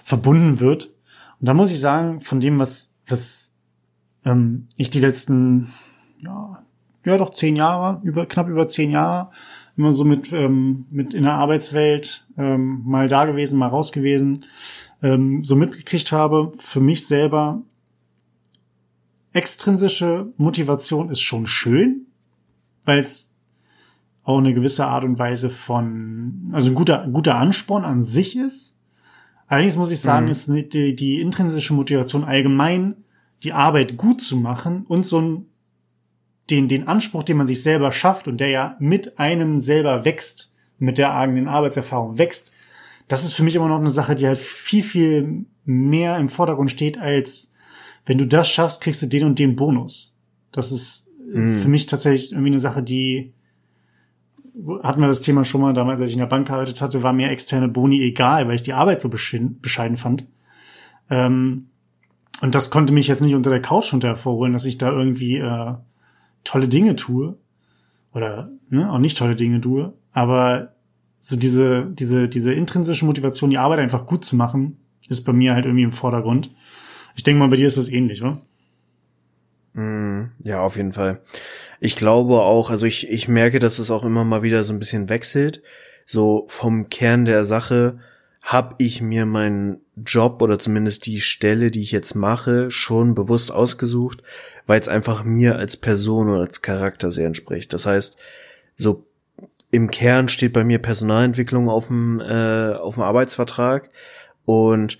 verbunden wird. Und da muss ich sagen, von dem, was, was ähm, ich die letzten, ja, ja doch zehn Jahre, über, knapp über zehn Jahre immer so mit, ähm, mit in der Arbeitswelt ähm, mal da gewesen, mal raus gewesen, ähm, so mitgekriegt habe, für mich selber extrinsische Motivation ist schon schön, weil es auch eine gewisse Art und Weise von, also ein guter, guter Ansporn an sich ist. Allerdings muss ich sagen, mhm. ist die, die intrinsische Motivation allgemein, die Arbeit gut zu machen und so ein den, den Anspruch, den man sich selber schafft und der ja mit einem selber wächst, mit der eigenen Arbeitserfahrung wächst, das ist für mich immer noch eine Sache, die halt viel, viel mehr im Vordergrund steht, als wenn du das schaffst, kriegst du den und den Bonus. Das ist mm. für mich tatsächlich irgendwie eine Sache, die hatten wir das Thema schon mal damals, als ich in der Bank gearbeitet hatte, war mir externe Boni egal, weil ich die Arbeit so bescheiden fand. Ähm, und das konnte mich jetzt nicht unter der Couch unter hervorholen, dass ich da irgendwie äh, tolle Dinge tue. Oder ne, auch nicht tolle Dinge tue. Aber so diese, diese, diese intrinsische Motivation, die Arbeit einfach gut zu machen, ist bei mir halt irgendwie im Vordergrund. Ich denke mal, bei dir ist das ähnlich, oder? Mm, ja, auf jeden Fall. Ich glaube auch, also ich, ich merke, dass es auch immer mal wieder so ein bisschen wechselt. So vom Kern der Sache habe ich mir meinen Job oder zumindest die Stelle, die ich jetzt mache, schon bewusst ausgesucht, weil es einfach mir als Person oder als Charakter sehr entspricht. Das heißt, so im Kern steht bei mir Personalentwicklung auf dem, äh, auf dem Arbeitsvertrag und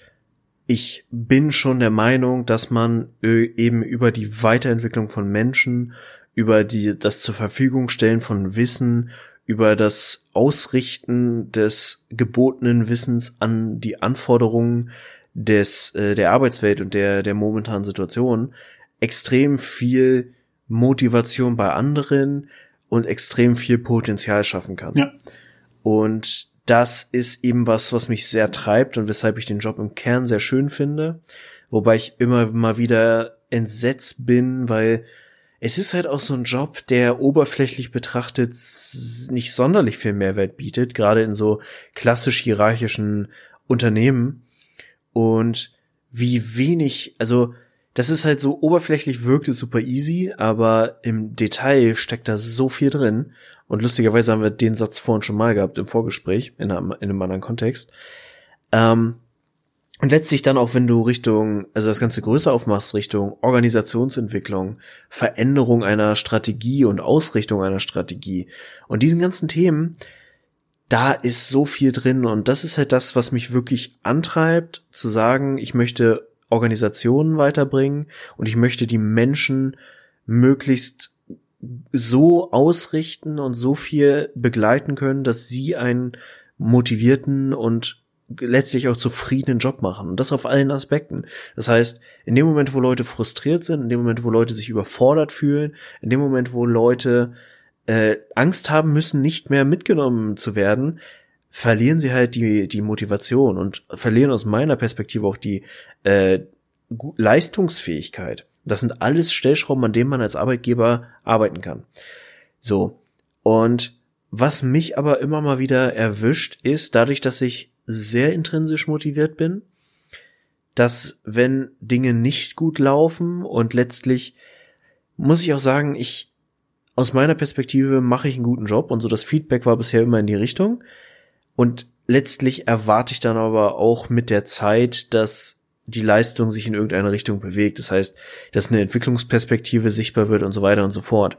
ich bin schon der Meinung, dass man äh, eben über die Weiterentwicklung von Menschen, über die, das zur Verfügung stellen von Wissen, über das Ausrichten des gebotenen Wissens an die Anforderungen des, äh, der Arbeitswelt und der, der momentanen Situation extrem viel Motivation bei anderen und extrem viel Potenzial schaffen kann. Ja. Und das ist eben was, was mich sehr treibt und weshalb ich den Job im Kern sehr schön finde. Wobei ich immer mal wieder entsetzt bin, weil es ist halt auch so ein Job, der oberflächlich betrachtet nicht sonderlich viel Mehrwert bietet, gerade in so klassisch hierarchischen Unternehmen. Und wie wenig, also das ist halt so oberflächlich wirkt es super easy, aber im Detail steckt da so viel drin. Und lustigerweise haben wir den Satz vorhin schon mal gehabt im Vorgespräch, in einem, in einem anderen Kontext. Ähm, und letztlich dann auch, wenn du Richtung, also das Ganze größer aufmachst, Richtung Organisationsentwicklung, Veränderung einer Strategie und Ausrichtung einer Strategie. Und diesen ganzen Themen, da ist so viel drin. Und das ist halt das, was mich wirklich antreibt, zu sagen, ich möchte Organisationen weiterbringen und ich möchte die Menschen möglichst so ausrichten und so viel begleiten können, dass sie einen motivierten und letztlich auch zufriedenen Job machen. Und das auf allen Aspekten. Das heißt, in dem Moment, wo Leute frustriert sind, in dem Moment, wo Leute sich überfordert fühlen, in dem Moment, wo Leute äh, Angst haben müssen, nicht mehr mitgenommen zu werden, verlieren sie halt die, die Motivation und verlieren aus meiner Perspektive auch die äh, Leistungsfähigkeit. Das sind alles Stellschrauben, an denen man als Arbeitgeber arbeiten kann. So. Und was mich aber immer mal wieder erwischt, ist dadurch, dass ich sehr intrinsisch motiviert bin, dass wenn Dinge nicht gut laufen und letztlich muss ich auch sagen, ich aus meiner Perspektive mache ich einen guten Job und so das Feedback war bisher immer in die Richtung und letztlich erwarte ich dann aber auch mit der Zeit, dass die Leistung sich in irgendeine Richtung bewegt. Das heißt, dass eine Entwicklungsperspektive sichtbar wird und so weiter und so fort.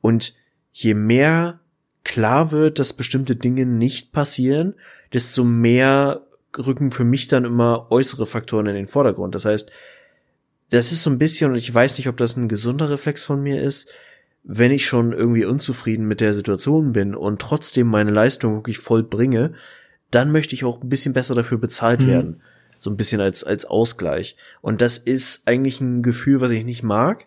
Und je mehr klar wird, dass bestimmte Dinge nicht passieren, desto mehr rücken für mich dann immer äußere Faktoren in den Vordergrund. Das heißt, das ist so ein bisschen, und ich weiß nicht, ob das ein gesunder Reflex von mir ist, wenn ich schon irgendwie unzufrieden mit der Situation bin und trotzdem meine Leistung wirklich voll bringe, dann möchte ich auch ein bisschen besser dafür bezahlt mhm. werden. So ein bisschen als, als Ausgleich. Und das ist eigentlich ein Gefühl, was ich nicht mag,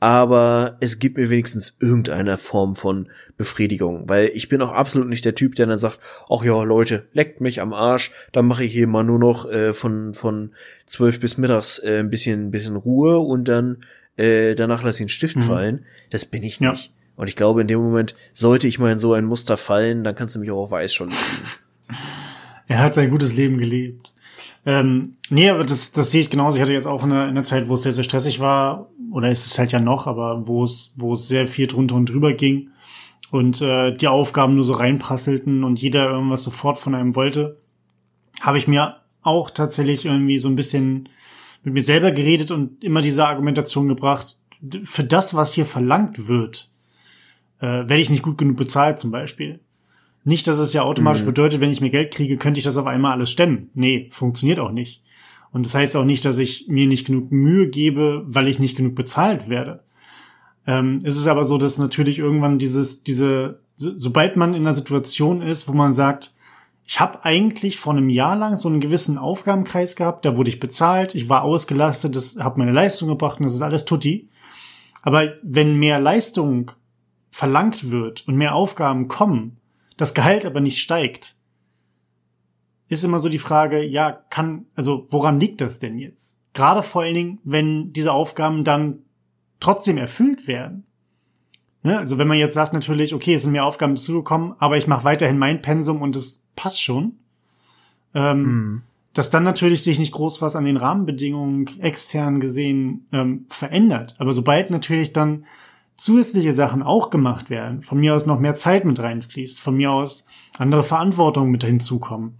aber es gibt mir wenigstens irgendeine Form von Befriedigung, weil ich bin auch absolut nicht der Typ, der dann sagt, ach ja, Leute, leckt mich am Arsch, dann mache ich hier mal nur noch äh, von von zwölf bis mittags äh, ein bisschen ein bisschen Ruhe und dann äh, danach lasse ich einen Stift mhm. fallen. Das bin ich nicht. Ja. Und ich glaube, in dem Moment sollte ich mal in so ein Muster fallen, dann kannst du mich auch auf Weiß schon ziehen. Er hat sein gutes Leben gelebt. Ähm, nee, aber das, das sehe ich genauso. Ich hatte jetzt auch eine, eine Zeit, wo es sehr, sehr stressig war, oder ist es halt ja noch, aber wo es, wo es sehr viel drunter und drüber ging und äh, die Aufgaben nur so reinprasselten und jeder irgendwas sofort von einem wollte, habe ich mir auch tatsächlich irgendwie so ein bisschen mit mir selber geredet und immer diese Argumentation gebracht, für das, was hier verlangt wird, äh, werde ich nicht gut genug bezahlt zum Beispiel. Nicht, dass es ja automatisch mhm. bedeutet, wenn ich mir Geld kriege, könnte ich das auf einmal alles stemmen. Nee, funktioniert auch nicht. Und das heißt auch nicht, dass ich mir nicht genug Mühe gebe, weil ich nicht genug bezahlt werde. Ähm, es ist aber so, dass natürlich irgendwann dieses, diese, so, sobald man in einer Situation ist, wo man sagt, ich habe eigentlich vor einem Jahr lang so einen gewissen Aufgabenkreis gehabt, da wurde ich bezahlt, ich war ausgelastet, das habe meine Leistung gebracht und das ist alles tutti. Aber wenn mehr Leistung verlangt wird und mehr Aufgaben kommen, das Gehalt aber nicht steigt, ist immer so die Frage, ja, kann, also woran liegt das denn jetzt? Gerade vor allen Dingen, wenn diese Aufgaben dann trotzdem erfüllt werden. Ne? Also wenn man jetzt sagt natürlich, okay, es sind mehr Aufgaben zugekommen, aber ich mache weiterhin mein Pensum und es passt schon. Ähm, mhm. Dass dann natürlich sich nicht groß was an den Rahmenbedingungen extern gesehen ähm, verändert. Aber sobald natürlich dann zusätzliche Sachen auch gemacht werden, von mir aus noch mehr Zeit mit reinfließt, von mir aus andere Verantwortungen mit hinzukommen,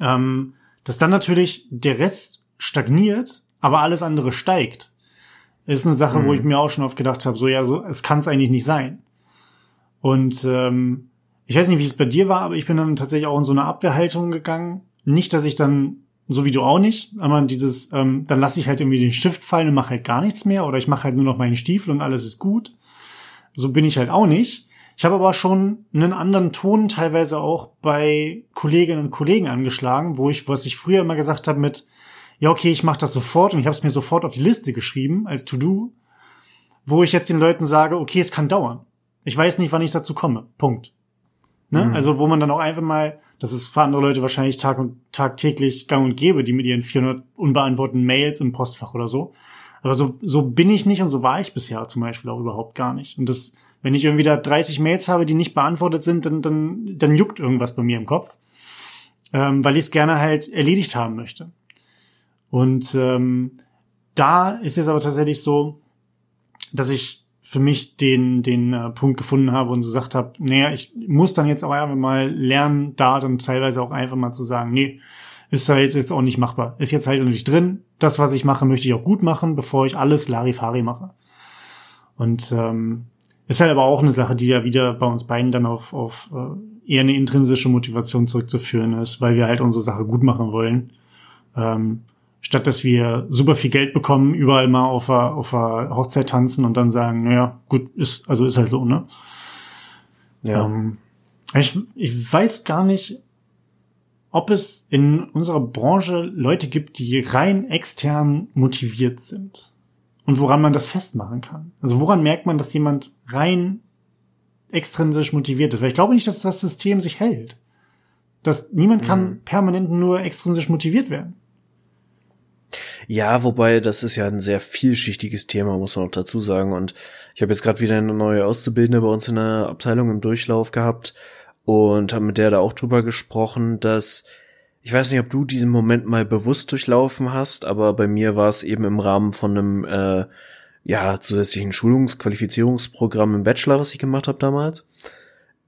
ähm, dass dann natürlich der Rest stagniert, aber alles andere steigt. Ist eine Sache, mhm. wo ich mir auch schon oft gedacht habe, so ja, so es kann es eigentlich nicht sein. Und ähm, ich weiß nicht, wie es bei dir war, aber ich bin dann tatsächlich auch in so eine Abwehrhaltung gegangen. Nicht, dass ich dann, so wie du auch nicht, aber dieses, ähm, dann lasse ich halt irgendwie den Stift fallen und mache halt gar nichts mehr oder ich mache halt nur noch meinen Stiefel und alles ist gut. So bin ich halt auch nicht. Ich habe aber schon einen anderen Ton teilweise auch bei Kolleginnen und Kollegen angeschlagen, wo ich, was ich früher immer gesagt habe mit, ja, okay, ich mache das sofort und ich habe es mir sofort auf die Liste geschrieben als To-Do, wo ich jetzt den Leuten sage, okay, es kann dauern. Ich weiß nicht, wann ich dazu komme. Punkt. Ne? Mhm. Also wo man dann auch einfach mal, das ist für andere Leute wahrscheinlich tag und tagtäglich gang und gäbe, die mit ihren 400 unbeantworteten Mails im Postfach oder so. Aber so, so bin ich nicht und so war ich bisher zum Beispiel auch überhaupt gar nicht. Und das, wenn ich irgendwie da 30 Mails habe, die nicht beantwortet sind, dann, dann, dann juckt irgendwas bei mir im Kopf, ähm, weil ich es gerne halt erledigt haben möchte. Und ähm, da ist es aber tatsächlich so, dass ich für mich den, den äh, Punkt gefunden habe und so gesagt habe, naja, ich muss dann jetzt auch einfach mal lernen, da dann teilweise auch einfach mal zu sagen, nee, ist da jetzt, jetzt auch nicht machbar. Ist jetzt halt nicht drin. Das, was ich mache, möchte ich auch gut machen, bevor ich alles Larifari mache. Und ähm, ist halt aber auch eine Sache, die ja wieder bei uns beiden dann auf, auf äh, eher eine intrinsische Motivation zurückzuführen ist, weil wir halt unsere Sache gut machen wollen. Ähm, statt dass wir super viel Geld bekommen, überall mal auf der, auf der Hochzeit tanzen und dann sagen, naja, gut, ist, also ist halt so, ne? Ja. Ähm, ich, ich weiß gar nicht, ob es in unserer Branche Leute gibt, die rein extern motiviert sind. Und woran man das festmachen kann. Also woran merkt man, dass jemand rein extrinsisch motiviert ist? Weil ich glaube nicht, dass das System sich hält. Dass niemand kann mhm. permanent nur extrinsisch motiviert werden. Ja, wobei das ist ja ein sehr vielschichtiges Thema, muss man auch dazu sagen. Und ich habe jetzt gerade wieder eine neue Auszubildende bei uns in der Abteilung im Durchlauf gehabt und habe mit der da auch drüber gesprochen, dass ich weiß nicht, ob du diesen Moment mal bewusst durchlaufen hast, aber bei mir war es eben im Rahmen von einem äh, ja zusätzlichen Schulungsqualifizierungsprogramm im Bachelor, was ich gemacht habe damals.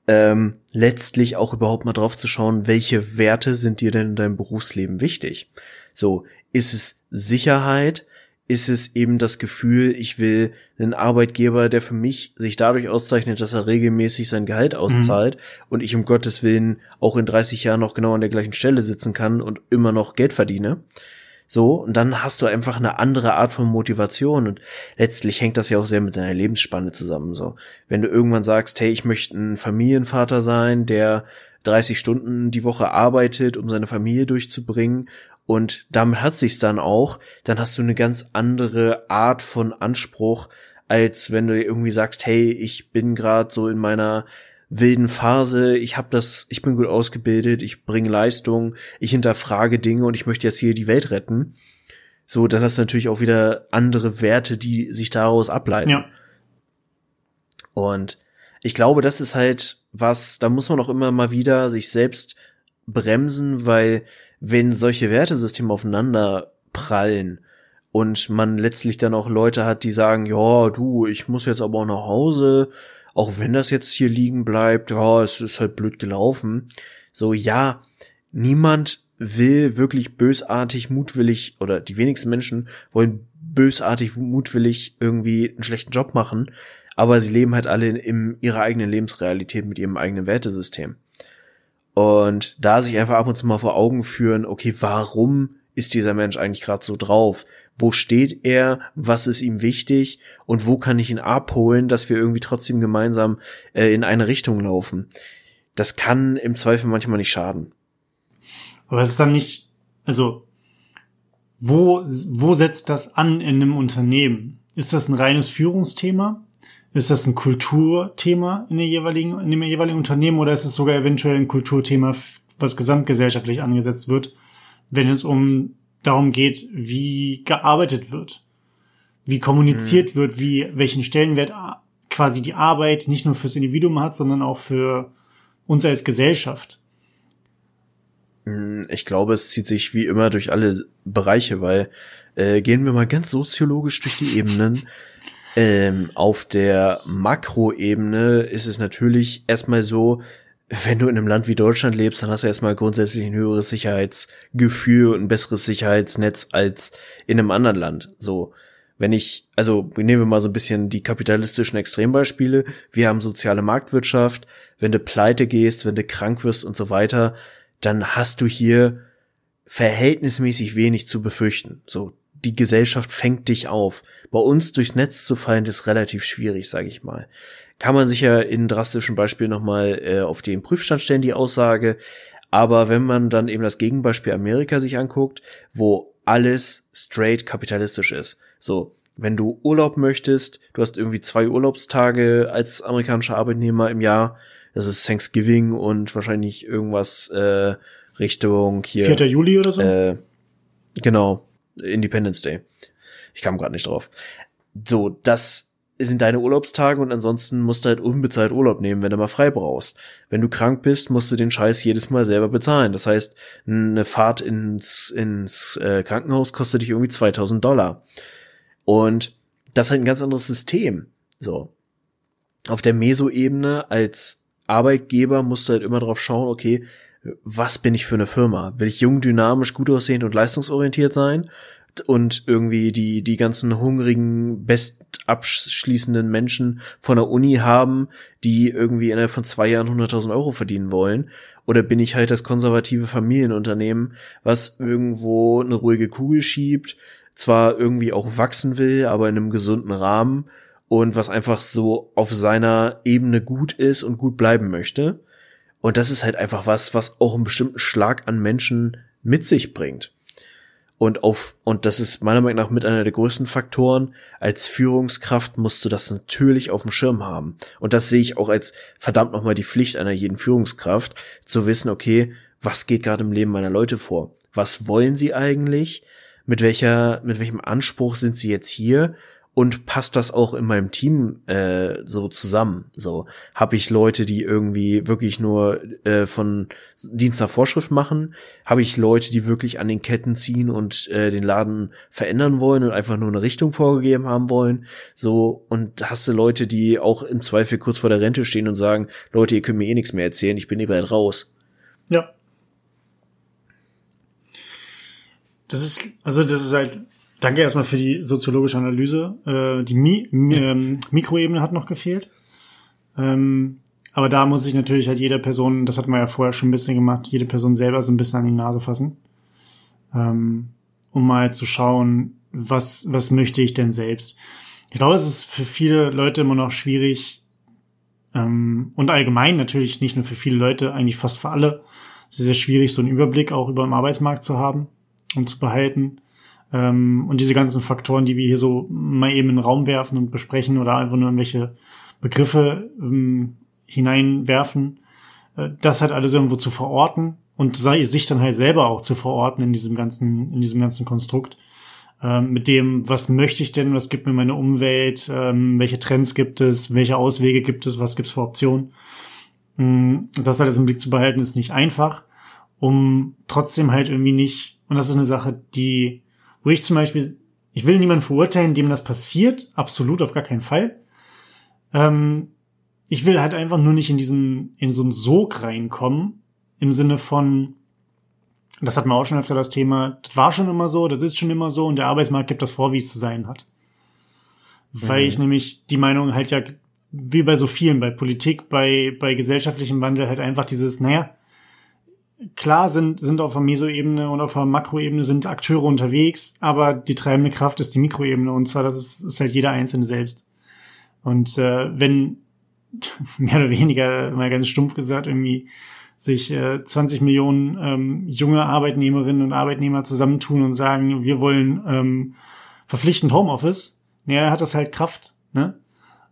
Ähm, letztlich auch überhaupt mal drauf zu schauen, welche Werte sind dir denn in deinem Berufsleben wichtig? So, ist es Sicherheit? Ist es eben das Gefühl, ich will einen Arbeitgeber, der für mich sich dadurch auszeichnet, dass er regelmäßig sein Gehalt mhm. auszahlt mhm. und ich um Gottes Willen auch in 30 Jahren noch genau an der gleichen Stelle sitzen kann und immer noch Geld verdiene? So, und dann hast du einfach eine andere Art von Motivation und letztlich hängt das ja auch sehr mit deiner Lebensspanne zusammen, so. Wenn du irgendwann sagst, hey, ich möchte ein Familienvater sein, der 30 Stunden die Woche arbeitet, um seine Familie durchzubringen und damit hat sich's dann auch, dann hast du eine ganz andere Art von Anspruch, als wenn du irgendwie sagst, hey, ich bin gerade so in meiner wilden Phase, ich habe das, ich bin gut ausgebildet, ich bringe Leistung, ich hinterfrage Dinge und ich möchte jetzt hier die Welt retten. So, dann hast du natürlich auch wieder andere Werte, die sich daraus ableiten. Ja. Und ich glaube, das ist halt was, da muss man auch immer mal wieder sich selbst bremsen, weil wenn solche Wertesysteme aufeinander prallen und man letztlich dann auch Leute hat, die sagen, ja, du, ich muss jetzt aber auch nach Hause, auch wenn das jetzt hier liegen bleibt, ja, es ist halt blöd gelaufen. So, ja, niemand will wirklich bösartig, mutwillig, oder die wenigsten Menschen wollen bösartig, mutwillig irgendwie einen schlechten Job machen, aber sie leben halt alle in, ihrer eigenen Lebensrealität mit ihrem eigenen Wertesystem. Und da sich einfach ab und zu mal vor Augen führen, okay, warum ist dieser Mensch eigentlich gerade so drauf? Wo steht er? Was ist ihm wichtig? Und wo kann ich ihn abholen, dass wir irgendwie trotzdem gemeinsam äh, in eine Richtung laufen? Das kann im Zweifel manchmal nicht schaden. Aber es ist dann nicht, also, wo, wo setzt das an in einem Unternehmen? Ist das ein reines Führungsthema? Ist das ein Kulturthema in, der jeweiligen, in dem jeweiligen Unternehmen oder ist es sogar eventuell ein Kulturthema, was gesamtgesellschaftlich angesetzt wird, wenn es um darum geht, wie gearbeitet wird, wie kommuniziert mhm. wird, wie welchen Stellenwert quasi die Arbeit nicht nur fürs Individuum hat, sondern auch für uns als Gesellschaft. Hm, ich glaube, es zieht sich wie immer durch alle Bereiche, weil äh, gehen wir mal ganz soziologisch durch die Ebenen. Ähm, auf der Makroebene ist es natürlich erstmal so, wenn du in einem Land wie Deutschland lebst, dann hast du erstmal grundsätzlich ein höheres Sicherheitsgefühl und ein besseres Sicherheitsnetz als in einem anderen Land. So, wenn ich, also nehmen wir mal so ein bisschen die kapitalistischen Extrembeispiele. Wir haben soziale Marktwirtschaft. Wenn du pleite gehst, wenn du krank wirst und so weiter, dann hast du hier verhältnismäßig wenig zu befürchten. So, die Gesellschaft fängt dich auf. Bei uns durchs Netz zu fallen, ist relativ schwierig, sage ich mal. Kann man sich ja in drastischen Beispielen nochmal äh, auf den Prüfstand stellen, die Aussage. Aber wenn man dann eben das Gegenbeispiel Amerika sich anguckt, wo alles straight kapitalistisch ist. So, wenn du Urlaub möchtest, du hast irgendwie zwei Urlaubstage als amerikanischer Arbeitnehmer im Jahr, das ist Thanksgiving und wahrscheinlich irgendwas äh, Richtung hier. 4. Juli oder so? Äh, genau, Independence Day. Ich kam gerade nicht drauf. So, das sind deine Urlaubstage und ansonsten musst du halt unbezahlt Urlaub nehmen, wenn du mal frei brauchst. Wenn du krank bist, musst du den Scheiß jedes Mal selber bezahlen. Das heißt, eine Fahrt ins, ins äh, Krankenhaus kostet dich irgendwie 2000 Dollar. Und das ist halt ein ganz anderes System. So. Auf der Meso-Ebene als Arbeitgeber musst du halt immer drauf schauen, okay, was bin ich für eine Firma? Will ich jung, dynamisch, gut aussehend und leistungsorientiert sein? und irgendwie die, die ganzen hungrigen, bestabschließenden Menschen von der Uni haben, die irgendwie innerhalb von zwei Jahren 100.000 Euro verdienen wollen? Oder bin ich halt das konservative Familienunternehmen, was irgendwo eine ruhige Kugel schiebt, zwar irgendwie auch wachsen will, aber in einem gesunden Rahmen und was einfach so auf seiner Ebene gut ist und gut bleiben möchte? Und das ist halt einfach was, was auch einen bestimmten Schlag an Menschen mit sich bringt. Und auf, und das ist meiner Meinung nach mit einer der größten Faktoren. Als Führungskraft musst du das natürlich auf dem Schirm haben. Und das sehe ich auch als verdammt nochmal die Pflicht einer jeden Führungskraft, zu wissen, okay, was geht gerade im Leben meiner Leute vor? Was wollen sie eigentlich? Mit welcher, mit welchem Anspruch sind sie jetzt hier? Und passt das auch in meinem Team äh, so zusammen? So habe ich Leute, die irgendwie wirklich nur äh, von Dienst nach Vorschrift machen? Habe ich Leute, die wirklich an den Ketten ziehen und äh, den Laden verändern wollen und einfach nur eine Richtung vorgegeben haben wollen? So und hast du Leute, die auch im Zweifel kurz vor der Rente stehen und sagen, Leute, ihr könnt mir eh nichts mehr erzählen, ich bin eh bald raus. Ja. Das ist also das ist halt Danke erstmal für die soziologische Analyse. Äh, die Mi Mi ähm, Mikroebene hat noch gefehlt. Ähm, aber da muss sich natürlich halt jede Person, das hat man ja vorher schon ein bisschen gemacht, jede Person selber so ein bisschen an die Nase fassen. Ähm, um mal zu schauen, was, was möchte ich denn selbst. Ich glaube, es ist für viele Leute immer noch schwierig, ähm, und allgemein natürlich nicht nur für viele Leute, eigentlich fast für alle, sehr, sehr schwierig, so einen Überblick auch über den Arbeitsmarkt zu haben und zu behalten. Ähm, und diese ganzen Faktoren, die wir hier so mal eben in den Raum werfen und besprechen oder einfach nur irgendwelche Begriffe ähm, hineinwerfen, äh, das halt alles irgendwo zu verorten und sei, sich dann halt selber auch zu verorten in diesem ganzen, in diesem ganzen Konstrukt. Ähm, mit dem, was möchte ich denn, was gibt mir meine Umwelt, ähm, welche Trends gibt es, welche Auswege gibt es, was gibt es für Optionen. Ähm, das alles im Blick zu behalten, ist nicht einfach, um trotzdem halt irgendwie nicht, und das ist eine Sache, die wo ich zum Beispiel, ich will niemanden verurteilen, dem das passiert, absolut auf gar keinen Fall. Ähm, ich will halt einfach nur nicht in diesen, in so einen Sog reinkommen, im Sinne von, das hatten wir auch schon öfter das Thema, das war schon immer so, das ist schon immer so und der Arbeitsmarkt gibt das vor, wie es zu sein hat. Weil mhm. ich nämlich die Meinung halt ja, wie bei so vielen, bei Politik, bei, bei gesellschaftlichem Wandel halt einfach dieses, naja, klar sind, sind auf der Meso-Ebene und auf der Makroebene sind Akteure unterwegs, aber die treibende Kraft ist die Mikroebene und zwar das ist, ist halt jeder Einzelne selbst. Und äh, wenn mehr oder weniger, mal ganz stumpf gesagt, irgendwie sich äh, 20 Millionen ähm, junge Arbeitnehmerinnen und Arbeitnehmer zusammentun und sagen, wir wollen ähm, verpflichtend Homeoffice, naja, hat das halt Kraft, ne?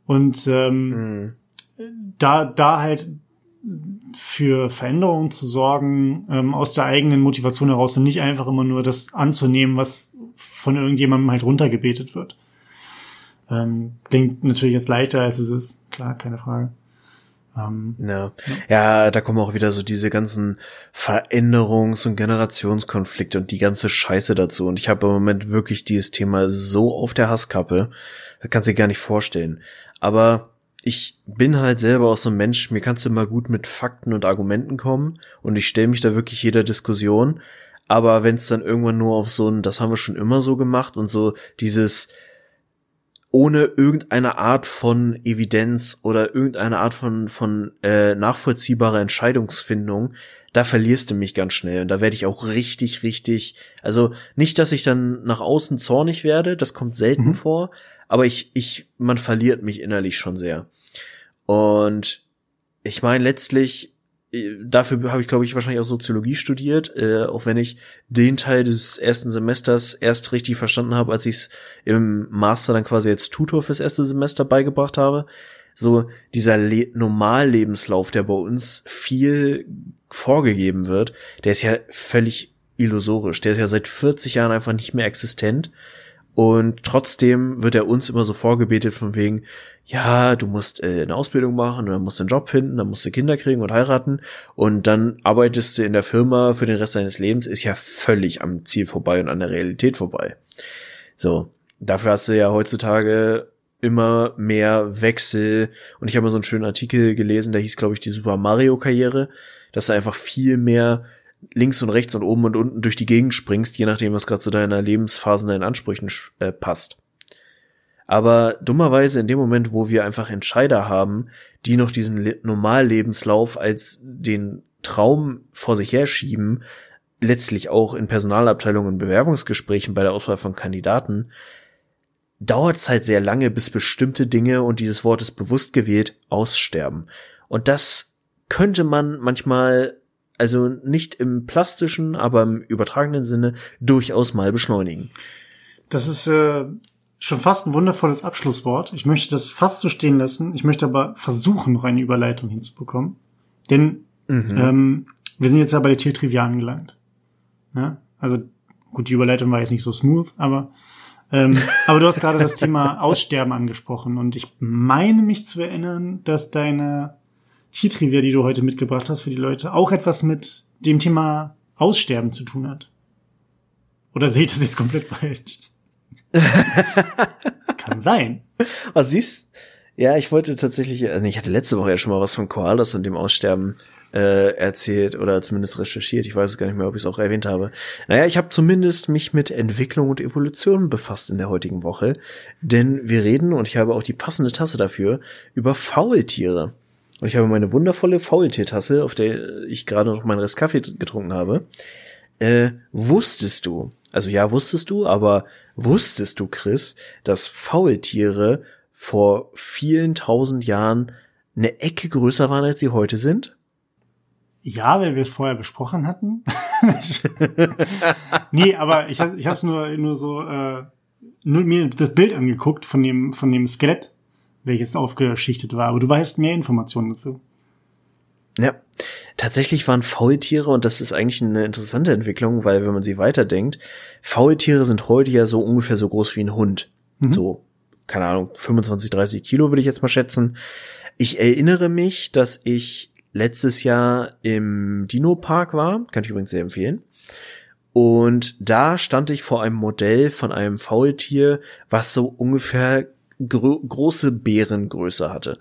Und ähm, mhm. da, da halt für Veränderungen zu sorgen, ähm, aus der eigenen Motivation heraus und nicht einfach immer nur das anzunehmen, was von irgendjemandem halt runtergebetet wird. Ähm, klingt natürlich jetzt leichter, als es ist. Klar, keine Frage. Ähm, ja. ja, da kommen auch wieder so diese ganzen Veränderungs- und Generationskonflikte und die ganze Scheiße dazu. Und ich habe im Moment wirklich dieses Thema so auf der Hasskappe, das kannst du dir gar nicht vorstellen. Aber ich bin halt selber auch so ein Mensch, mir kannst du immer gut mit Fakten und Argumenten kommen und ich stelle mich da wirklich jeder Diskussion. Aber wenn es dann irgendwann nur auf so ein, das haben wir schon immer so gemacht und so dieses ohne irgendeine Art von Evidenz oder irgendeine Art von von äh, nachvollziehbarer Entscheidungsfindung, da verlierst du mich ganz schnell und da werde ich auch richtig richtig, also nicht, dass ich dann nach außen zornig werde, das kommt selten mhm. vor, aber ich ich man verliert mich innerlich schon sehr. Und ich meine, letztlich, äh, dafür habe ich, glaube ich, wahrscheinlich auch Soziologie studiert, äh, auch wenn ich den Teil des ersten Semesters erst richtig verstanden habe, als ich es im Master dann quasi als Tutor fürs erste Semester beigebracht habe. So dieser Le Normallebenslauf, der bei uns viel vorgegeben wird, der ist ja völlig illusorisch. Der ist ja seit 40 Jahren einfach nicht mehr existent. Und trotzdem wird er uns immer so vorgebetet von wegen, ja, du musst äh, eine Ausbildung machen, dann musst du einen Job finden, dann musst du Kinder kriegen und heiraten und dann arbeitest du in der Firma für den Rest deines Lebens, ist ja völlig am Ziel vorbei und an der Realität vorbei. So, dafür hast du ja heutzutage immer mehr Wechsel und ich habe mal so einen schönen Artikel gelesen, der hieß, glaube ich, die Super Mario Karriere, dass du einfach viel mehr links und rechts und oben und unten durch die Gegend springst, je nachdem, was gerade zu deiner Lebensphase und deinen Ansprüchen äh, passt. Aber dummerweise in dem Moment, wo wir einfach Entscheider haben, die noch diesen Le Normallebenslauf als den Traum vor sich herschieben, letztlich auch in Personalabteilungen und Bewerbungsgesprächen bei der Auswahl von Kandidaten, dauert es halt sehr lange, bis bestimmte Dinge, und dieses Wort ist bewusst gewählt, aussterben. Und das könnte man manchmal also nicht im plastischen, aber im übertragenen Sinne durchaus mal beschleunigen. Das ist äh, schon fast ein wundervolles Abschlusswort. Ich möchte das fast so stehen lassen. Ich möchte aber versuchen, noch eine Überleitung hinzubekommen. Denn mhm. ähm, wir sind jetzt ja bei der Tiertrivia angelangt. Ja? Also gut, die Überleitung war jetzt nicht so smooth, aber ähm, aber du hast gerade das Thema Aussterben angesprochen und ich meine mich zu erinnern, dass deine Tiertrivia, die du heute mitgebracht hast für die Leute, auch etwas mit dem Thema Aussterben zu tun hat. Oder sehe ich das jetzt komplett falsch? das kann sein. Was siehst ja, ich wollte tatsächlich, also ich hatte letzte Woche ja schon mal was von Koalas und dem Aussterben äh, erzählt oder zumindest recherchiert. Ich weiß es gar nicht mehr, ob ich es auch erwähnt habe. Naja, ich habe zumindest mich mit Entwicklung und Evolution befasst in der heutigen Woche, denn wir reden, und ich habe auch die passende Tasse dafür, über Faultiere. Und ich habe meine wundervolle Faultiertasse, auf der ich gerade noch meinen Rest Kaffee getrunken habe. Äh, wusstest du, also ja, wusstest du, aber wusstest du, Chris, dass Faultiere vor vielen tausend Jahren eine Ecke größer waren, als sie heute sind? Ja, weil wir es vorher besprochen hatten. nee, aber ich, ich habe es nur, nur so äh, nur mir das Bild angeguckt von dem von dem Skelett welches aufgeschichtet war. Aber du weißt mehr Informationen dazu. Ja, tatsächlich waren Faultiere, und das ist eigentlich eine interessante Entwicklung, weil wenn man sie weiterdenkt, Faultiere sind heute ja so ungefähr so groß wie ein Hund. Mhm. So, keine Ahnung, 25, 30 Kilo will ich jetzt mal schätzen. Ich erinnere mich, dass ich letztes Jahr im Dino-Park war, kann ich übrigens sehr empfehlen. Und da stand ich vor einem Modell von einem Faultier, was so ungefähr gro große Bärengröße hatte.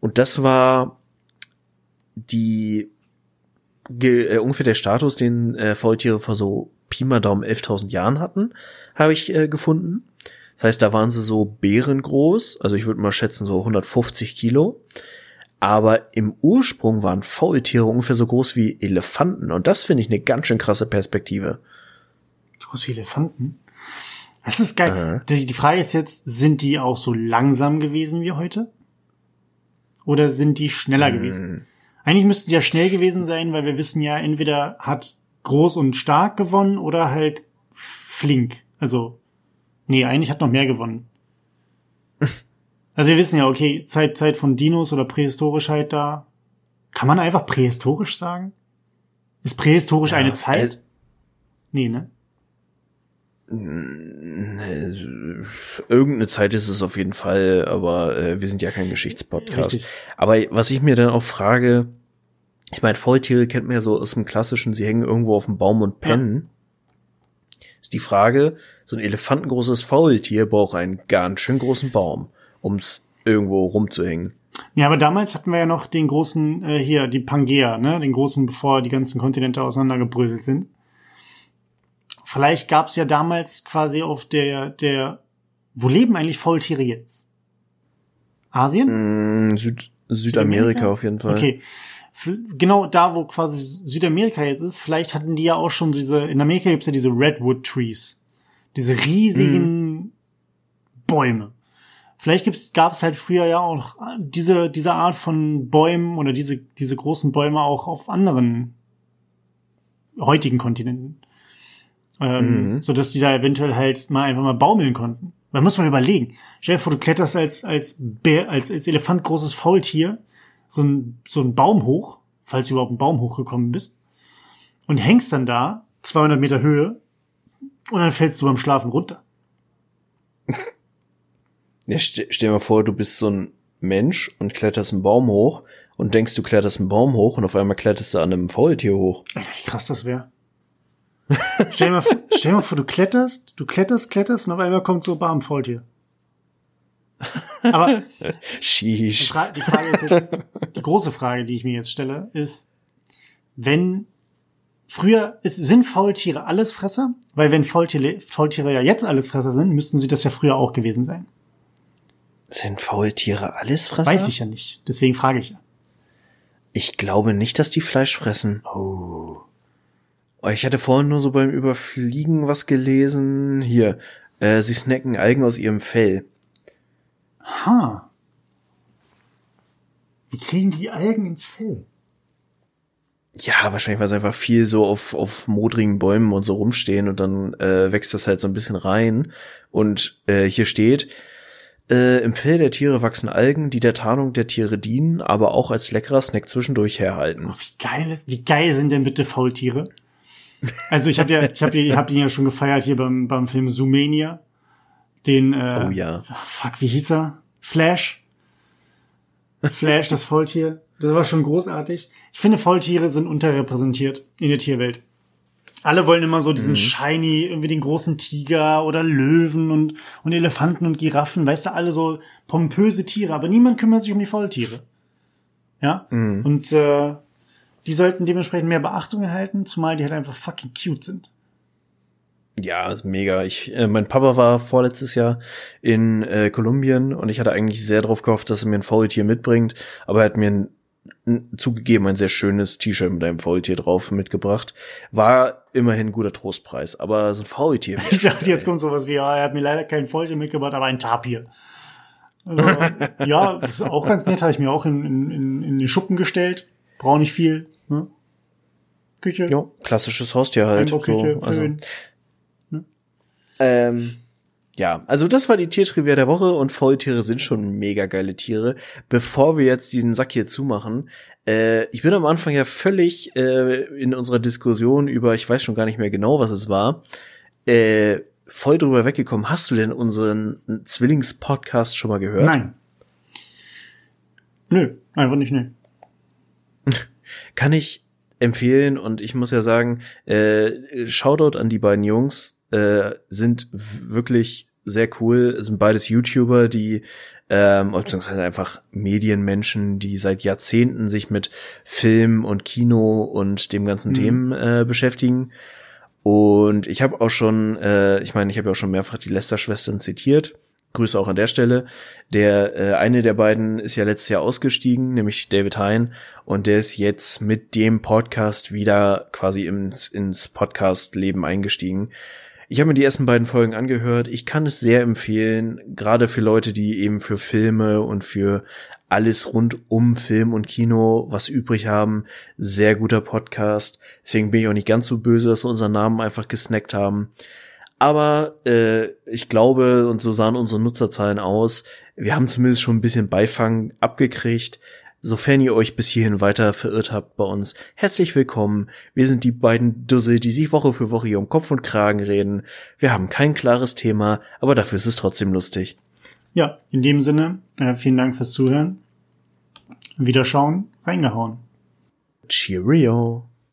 Und das war die äh, ungefähr der Status, den äh, Faultiere vor so Pi mal Daumen 11.000 Jahren hatten, habe ich äh, gefunden. Das heißt, da waren sie so bärengroß, also ich würde mal schätzen so 150 Kilo. Aber im Ursprung waren Faultiere ungefähr so groß wie Elefanten. Und das finde ich eine ganz schön krasse Perspektive. Groß wie Elefanten? Das ist geil. Die, die Frage ist jetzt, sind die auch so langsam gewesen wie heute? Oder sind die schneller mhm. gewesen? Eigentlich müssten sie ja schnell gewesen sein, weil wir wissen ja, entweder hat groß und stark gewonnen oder halt flink. Also, nee, eigentlich hat noch mehr gewonnen. Also wir wissen ja, okay, Zeit, Zeit von Dinos oder Prähistorischheit da. Kann man einfach prähistorisch sagen? Ist prähistorisch Ja, eine Zeit? äh, nee, ne? Irgendeine Zeit ist es auf jeden Fall, aber äh, wir sind ja kein Geschichtspodcast. Richtig. Aber was ich mir dann auch frage, ich meine, Faultiere kennt man ja so aus dem klassischen, sie hängen irgendwo auf dem Baum und pennen. Ist die Frage, so ein elefantengroßes Faultier braucht einen ganz schön großen Baum, ums irgendwo rumzuhängen. Ja, aber damals hatten wir ja noch den großen, äh, hier, die Pangea, ne? Den großen, bevor die ganzen Kontinente auseinandergebröselt sind. Vielleicht gab es ja damals quasi auf der, der, wo leben eigentlich Faultiere jetzt? Asien? Mm, Süd Südamerika auf jeden Fall. Okay. F- Genau da, wo quasi Südamerika jetzt ist, vielleicht hatten die ja auch schon diese, in Amerika gibt's ja diese Redwood Trees. Diese riesigen Mhm. Bäume. Vielleicht gibt's, gab's halt früher ja auch diese, diese Art von Bäumen oder diese, diese großen Bäume auch auf anderen heutigen Kontinenten. Ähm, Mhm. so dass die da eventuell halt mal einfach mal baumeln konnten. Man muss mal überlegen. Stell dir vor, du kletterst als, als Bär, als, als Elefant großes Faultier so ein, so ein Baum hoch, falls du überhaupt einen Baum hochgekommen bist, und hängst dann da, 200 Meter Höhe, und dann fällst du beim Schlafen runter. Ja, st stell dir mal vor, du bist so ein Mensch und kletterst einen Baum hoch und denkst, du kletterst einen Baum hoch und auf einmal kletterst du an einem Faultier hoch. Alter, wie krass das wäre. Stell, dir mal, vor- stell mal vor, du kletterst, du kletterst, kletterst, und auf einmal kommt so Bam Faultier. Aber die, Sheesh. Fra die Frage ist jetzt, die große Frage, die ich mir jetzt stelle, ist, wenn früher ist, sind Faultiere Allesfresser? Weil wenn Faultiere, Faultiere ja jetzt Allesfresser sind, müssten sie das ja früher auch gewesen sein. Sind Faultiere Allesfresser? Weiß ich ja nicht. Deswegen frage ich ja. Ich glaube nicht, dass die Fleisch fressen. Oh. Ich hatte vorhin nur so beim Überfliegen was gelesen. Hier, äh, sie snacken Algen aus ihrem Fell. Ha. Wie kriegen die Algen ins Fell? Ja, wahrscheinlich, weil sie einfach viel so auf, auf modrigen Bäumen und so rumstehen und dann äh, wächst das halt so ein bisschen rein. Und äh, hier steht, äh, im Fell der Tiere wachsen Algen, die der Tarnung der Tiere dienen, aber auch als leckerer Snack zwischendurch herhalten. Oh, wie geil, ist- wie geil sind denn bitte Faultiere? Also ich habe ja, ich habe hab ihn ja schon gefeiert hier beim beim Film Zoomania. Den äh, Oh ja. Fuck, wie hieß er? Flash. Flash, das Faultier. Das war schon großartig. Ich finde, Faultiere sind unterrepräsentiert in der Tierwelt. Alle wollen immer so diesen shiny, irgendwie den großen Tiger oder Löwen und, und Elefanten und Giraffen, weißt du, alle so pompöse Tiere, aber niemand kümmert sich um die Faultiere. Ja? Und äh, die sollten dementsprechend mehr Beachtung erhalten, zumal die halt einfach fucking cute sind. Ja, ist mega. Ich, äh, mein Papa war vorletztes Jahr in äh, Kolumbien und ich hatte eigentlich sehr darauf gehofft, dass er mir ein Faultier mitbringt, aber er hat mir ein, ein, zugegeben ein sehr schönes T-Shirt mit einem Faultier drauf mitgebracht. War immerhin ein guter Trostpreis, aber so ein Faultier. Ich dachte, jetzt kommt sowas wie, ja, er hat mir leider kein Faultier mitgebracht, aber ein Tapir. Also, ja, das ist auch ganz nett, habe ich mir auch in, in, in den Schuppen gestellt. Brauche nicht viel. Ne? Küche, ja, klassisches Haustier halt. So, also, Föhn. ähm, ja, also das war die Tiertrivia der Woche und Faultiere sind schon mega geile Tiere. Bevor wir jetzt diesen Sack hier zumachen, äh, ich bin am Anfang ja völlig äh, in unserer Diskussion über, ich weiß schon gar nicht mehr genau, was es war, äh, voll drüber weggekommen. Hast du denn unseren Zwillingspodcast schon mal gehört? Nein. Nö, einfach nicht, nö. Kann ich empfehlen und ich muss ja sagen, äh, Shoutout an die beiden Jungs, äh, sind wirklich sehr cool, sind beides YouTuber, die ähm, beziehungsweise einfach Medienmenschen, die seit Jahrzehnten sich mit Film und Kino und dem ganzen Mhm. Themen äh, beschäftigen. Und ich habe auch schon, äh, ich meine, ich habe ja auch schon mehrfach die Lester-Schwestern zitiert. Grüße auch an der Stelle. Der äh, eine der beiden ist ja letztes Jahr ausgestiegen, nämlich David Hein, und der ist jetzt mit dem Podcast wieder quasi ins, ins Podcast-Leben eingestiegen. Ich habe mir die ersten beiden Folgen angehört. Ich kann es sehr empfehlen, gerade für Leute, die eben für Filme und für alles rund um Film und Kino was übrig haben. Sehr guter Podcast. Deswegen bin ich auch nicht ganz so böse, dass sie unseren Namen einfach gesnackt haben. Aber äh, ich glaube, und so sahen unsere Nutzerzahlen aus, wir haben zumindest schon ein bisschen Beifang abgekriegt. Sofern ihr euch bis hierhin weiter verirrt habt bei uns, herzlich willkommen. Wir sind die beiden Dussel, die sich Woche für Woche hier um Kopf und Kragen reden. Wir haben kein klares Thema, aber dafür ist es trotzdem lustig. Ja, in dem Sinne, äh, vielen Dank fürs Zuhören. Wiederschauen, reingehauen. Cheerio.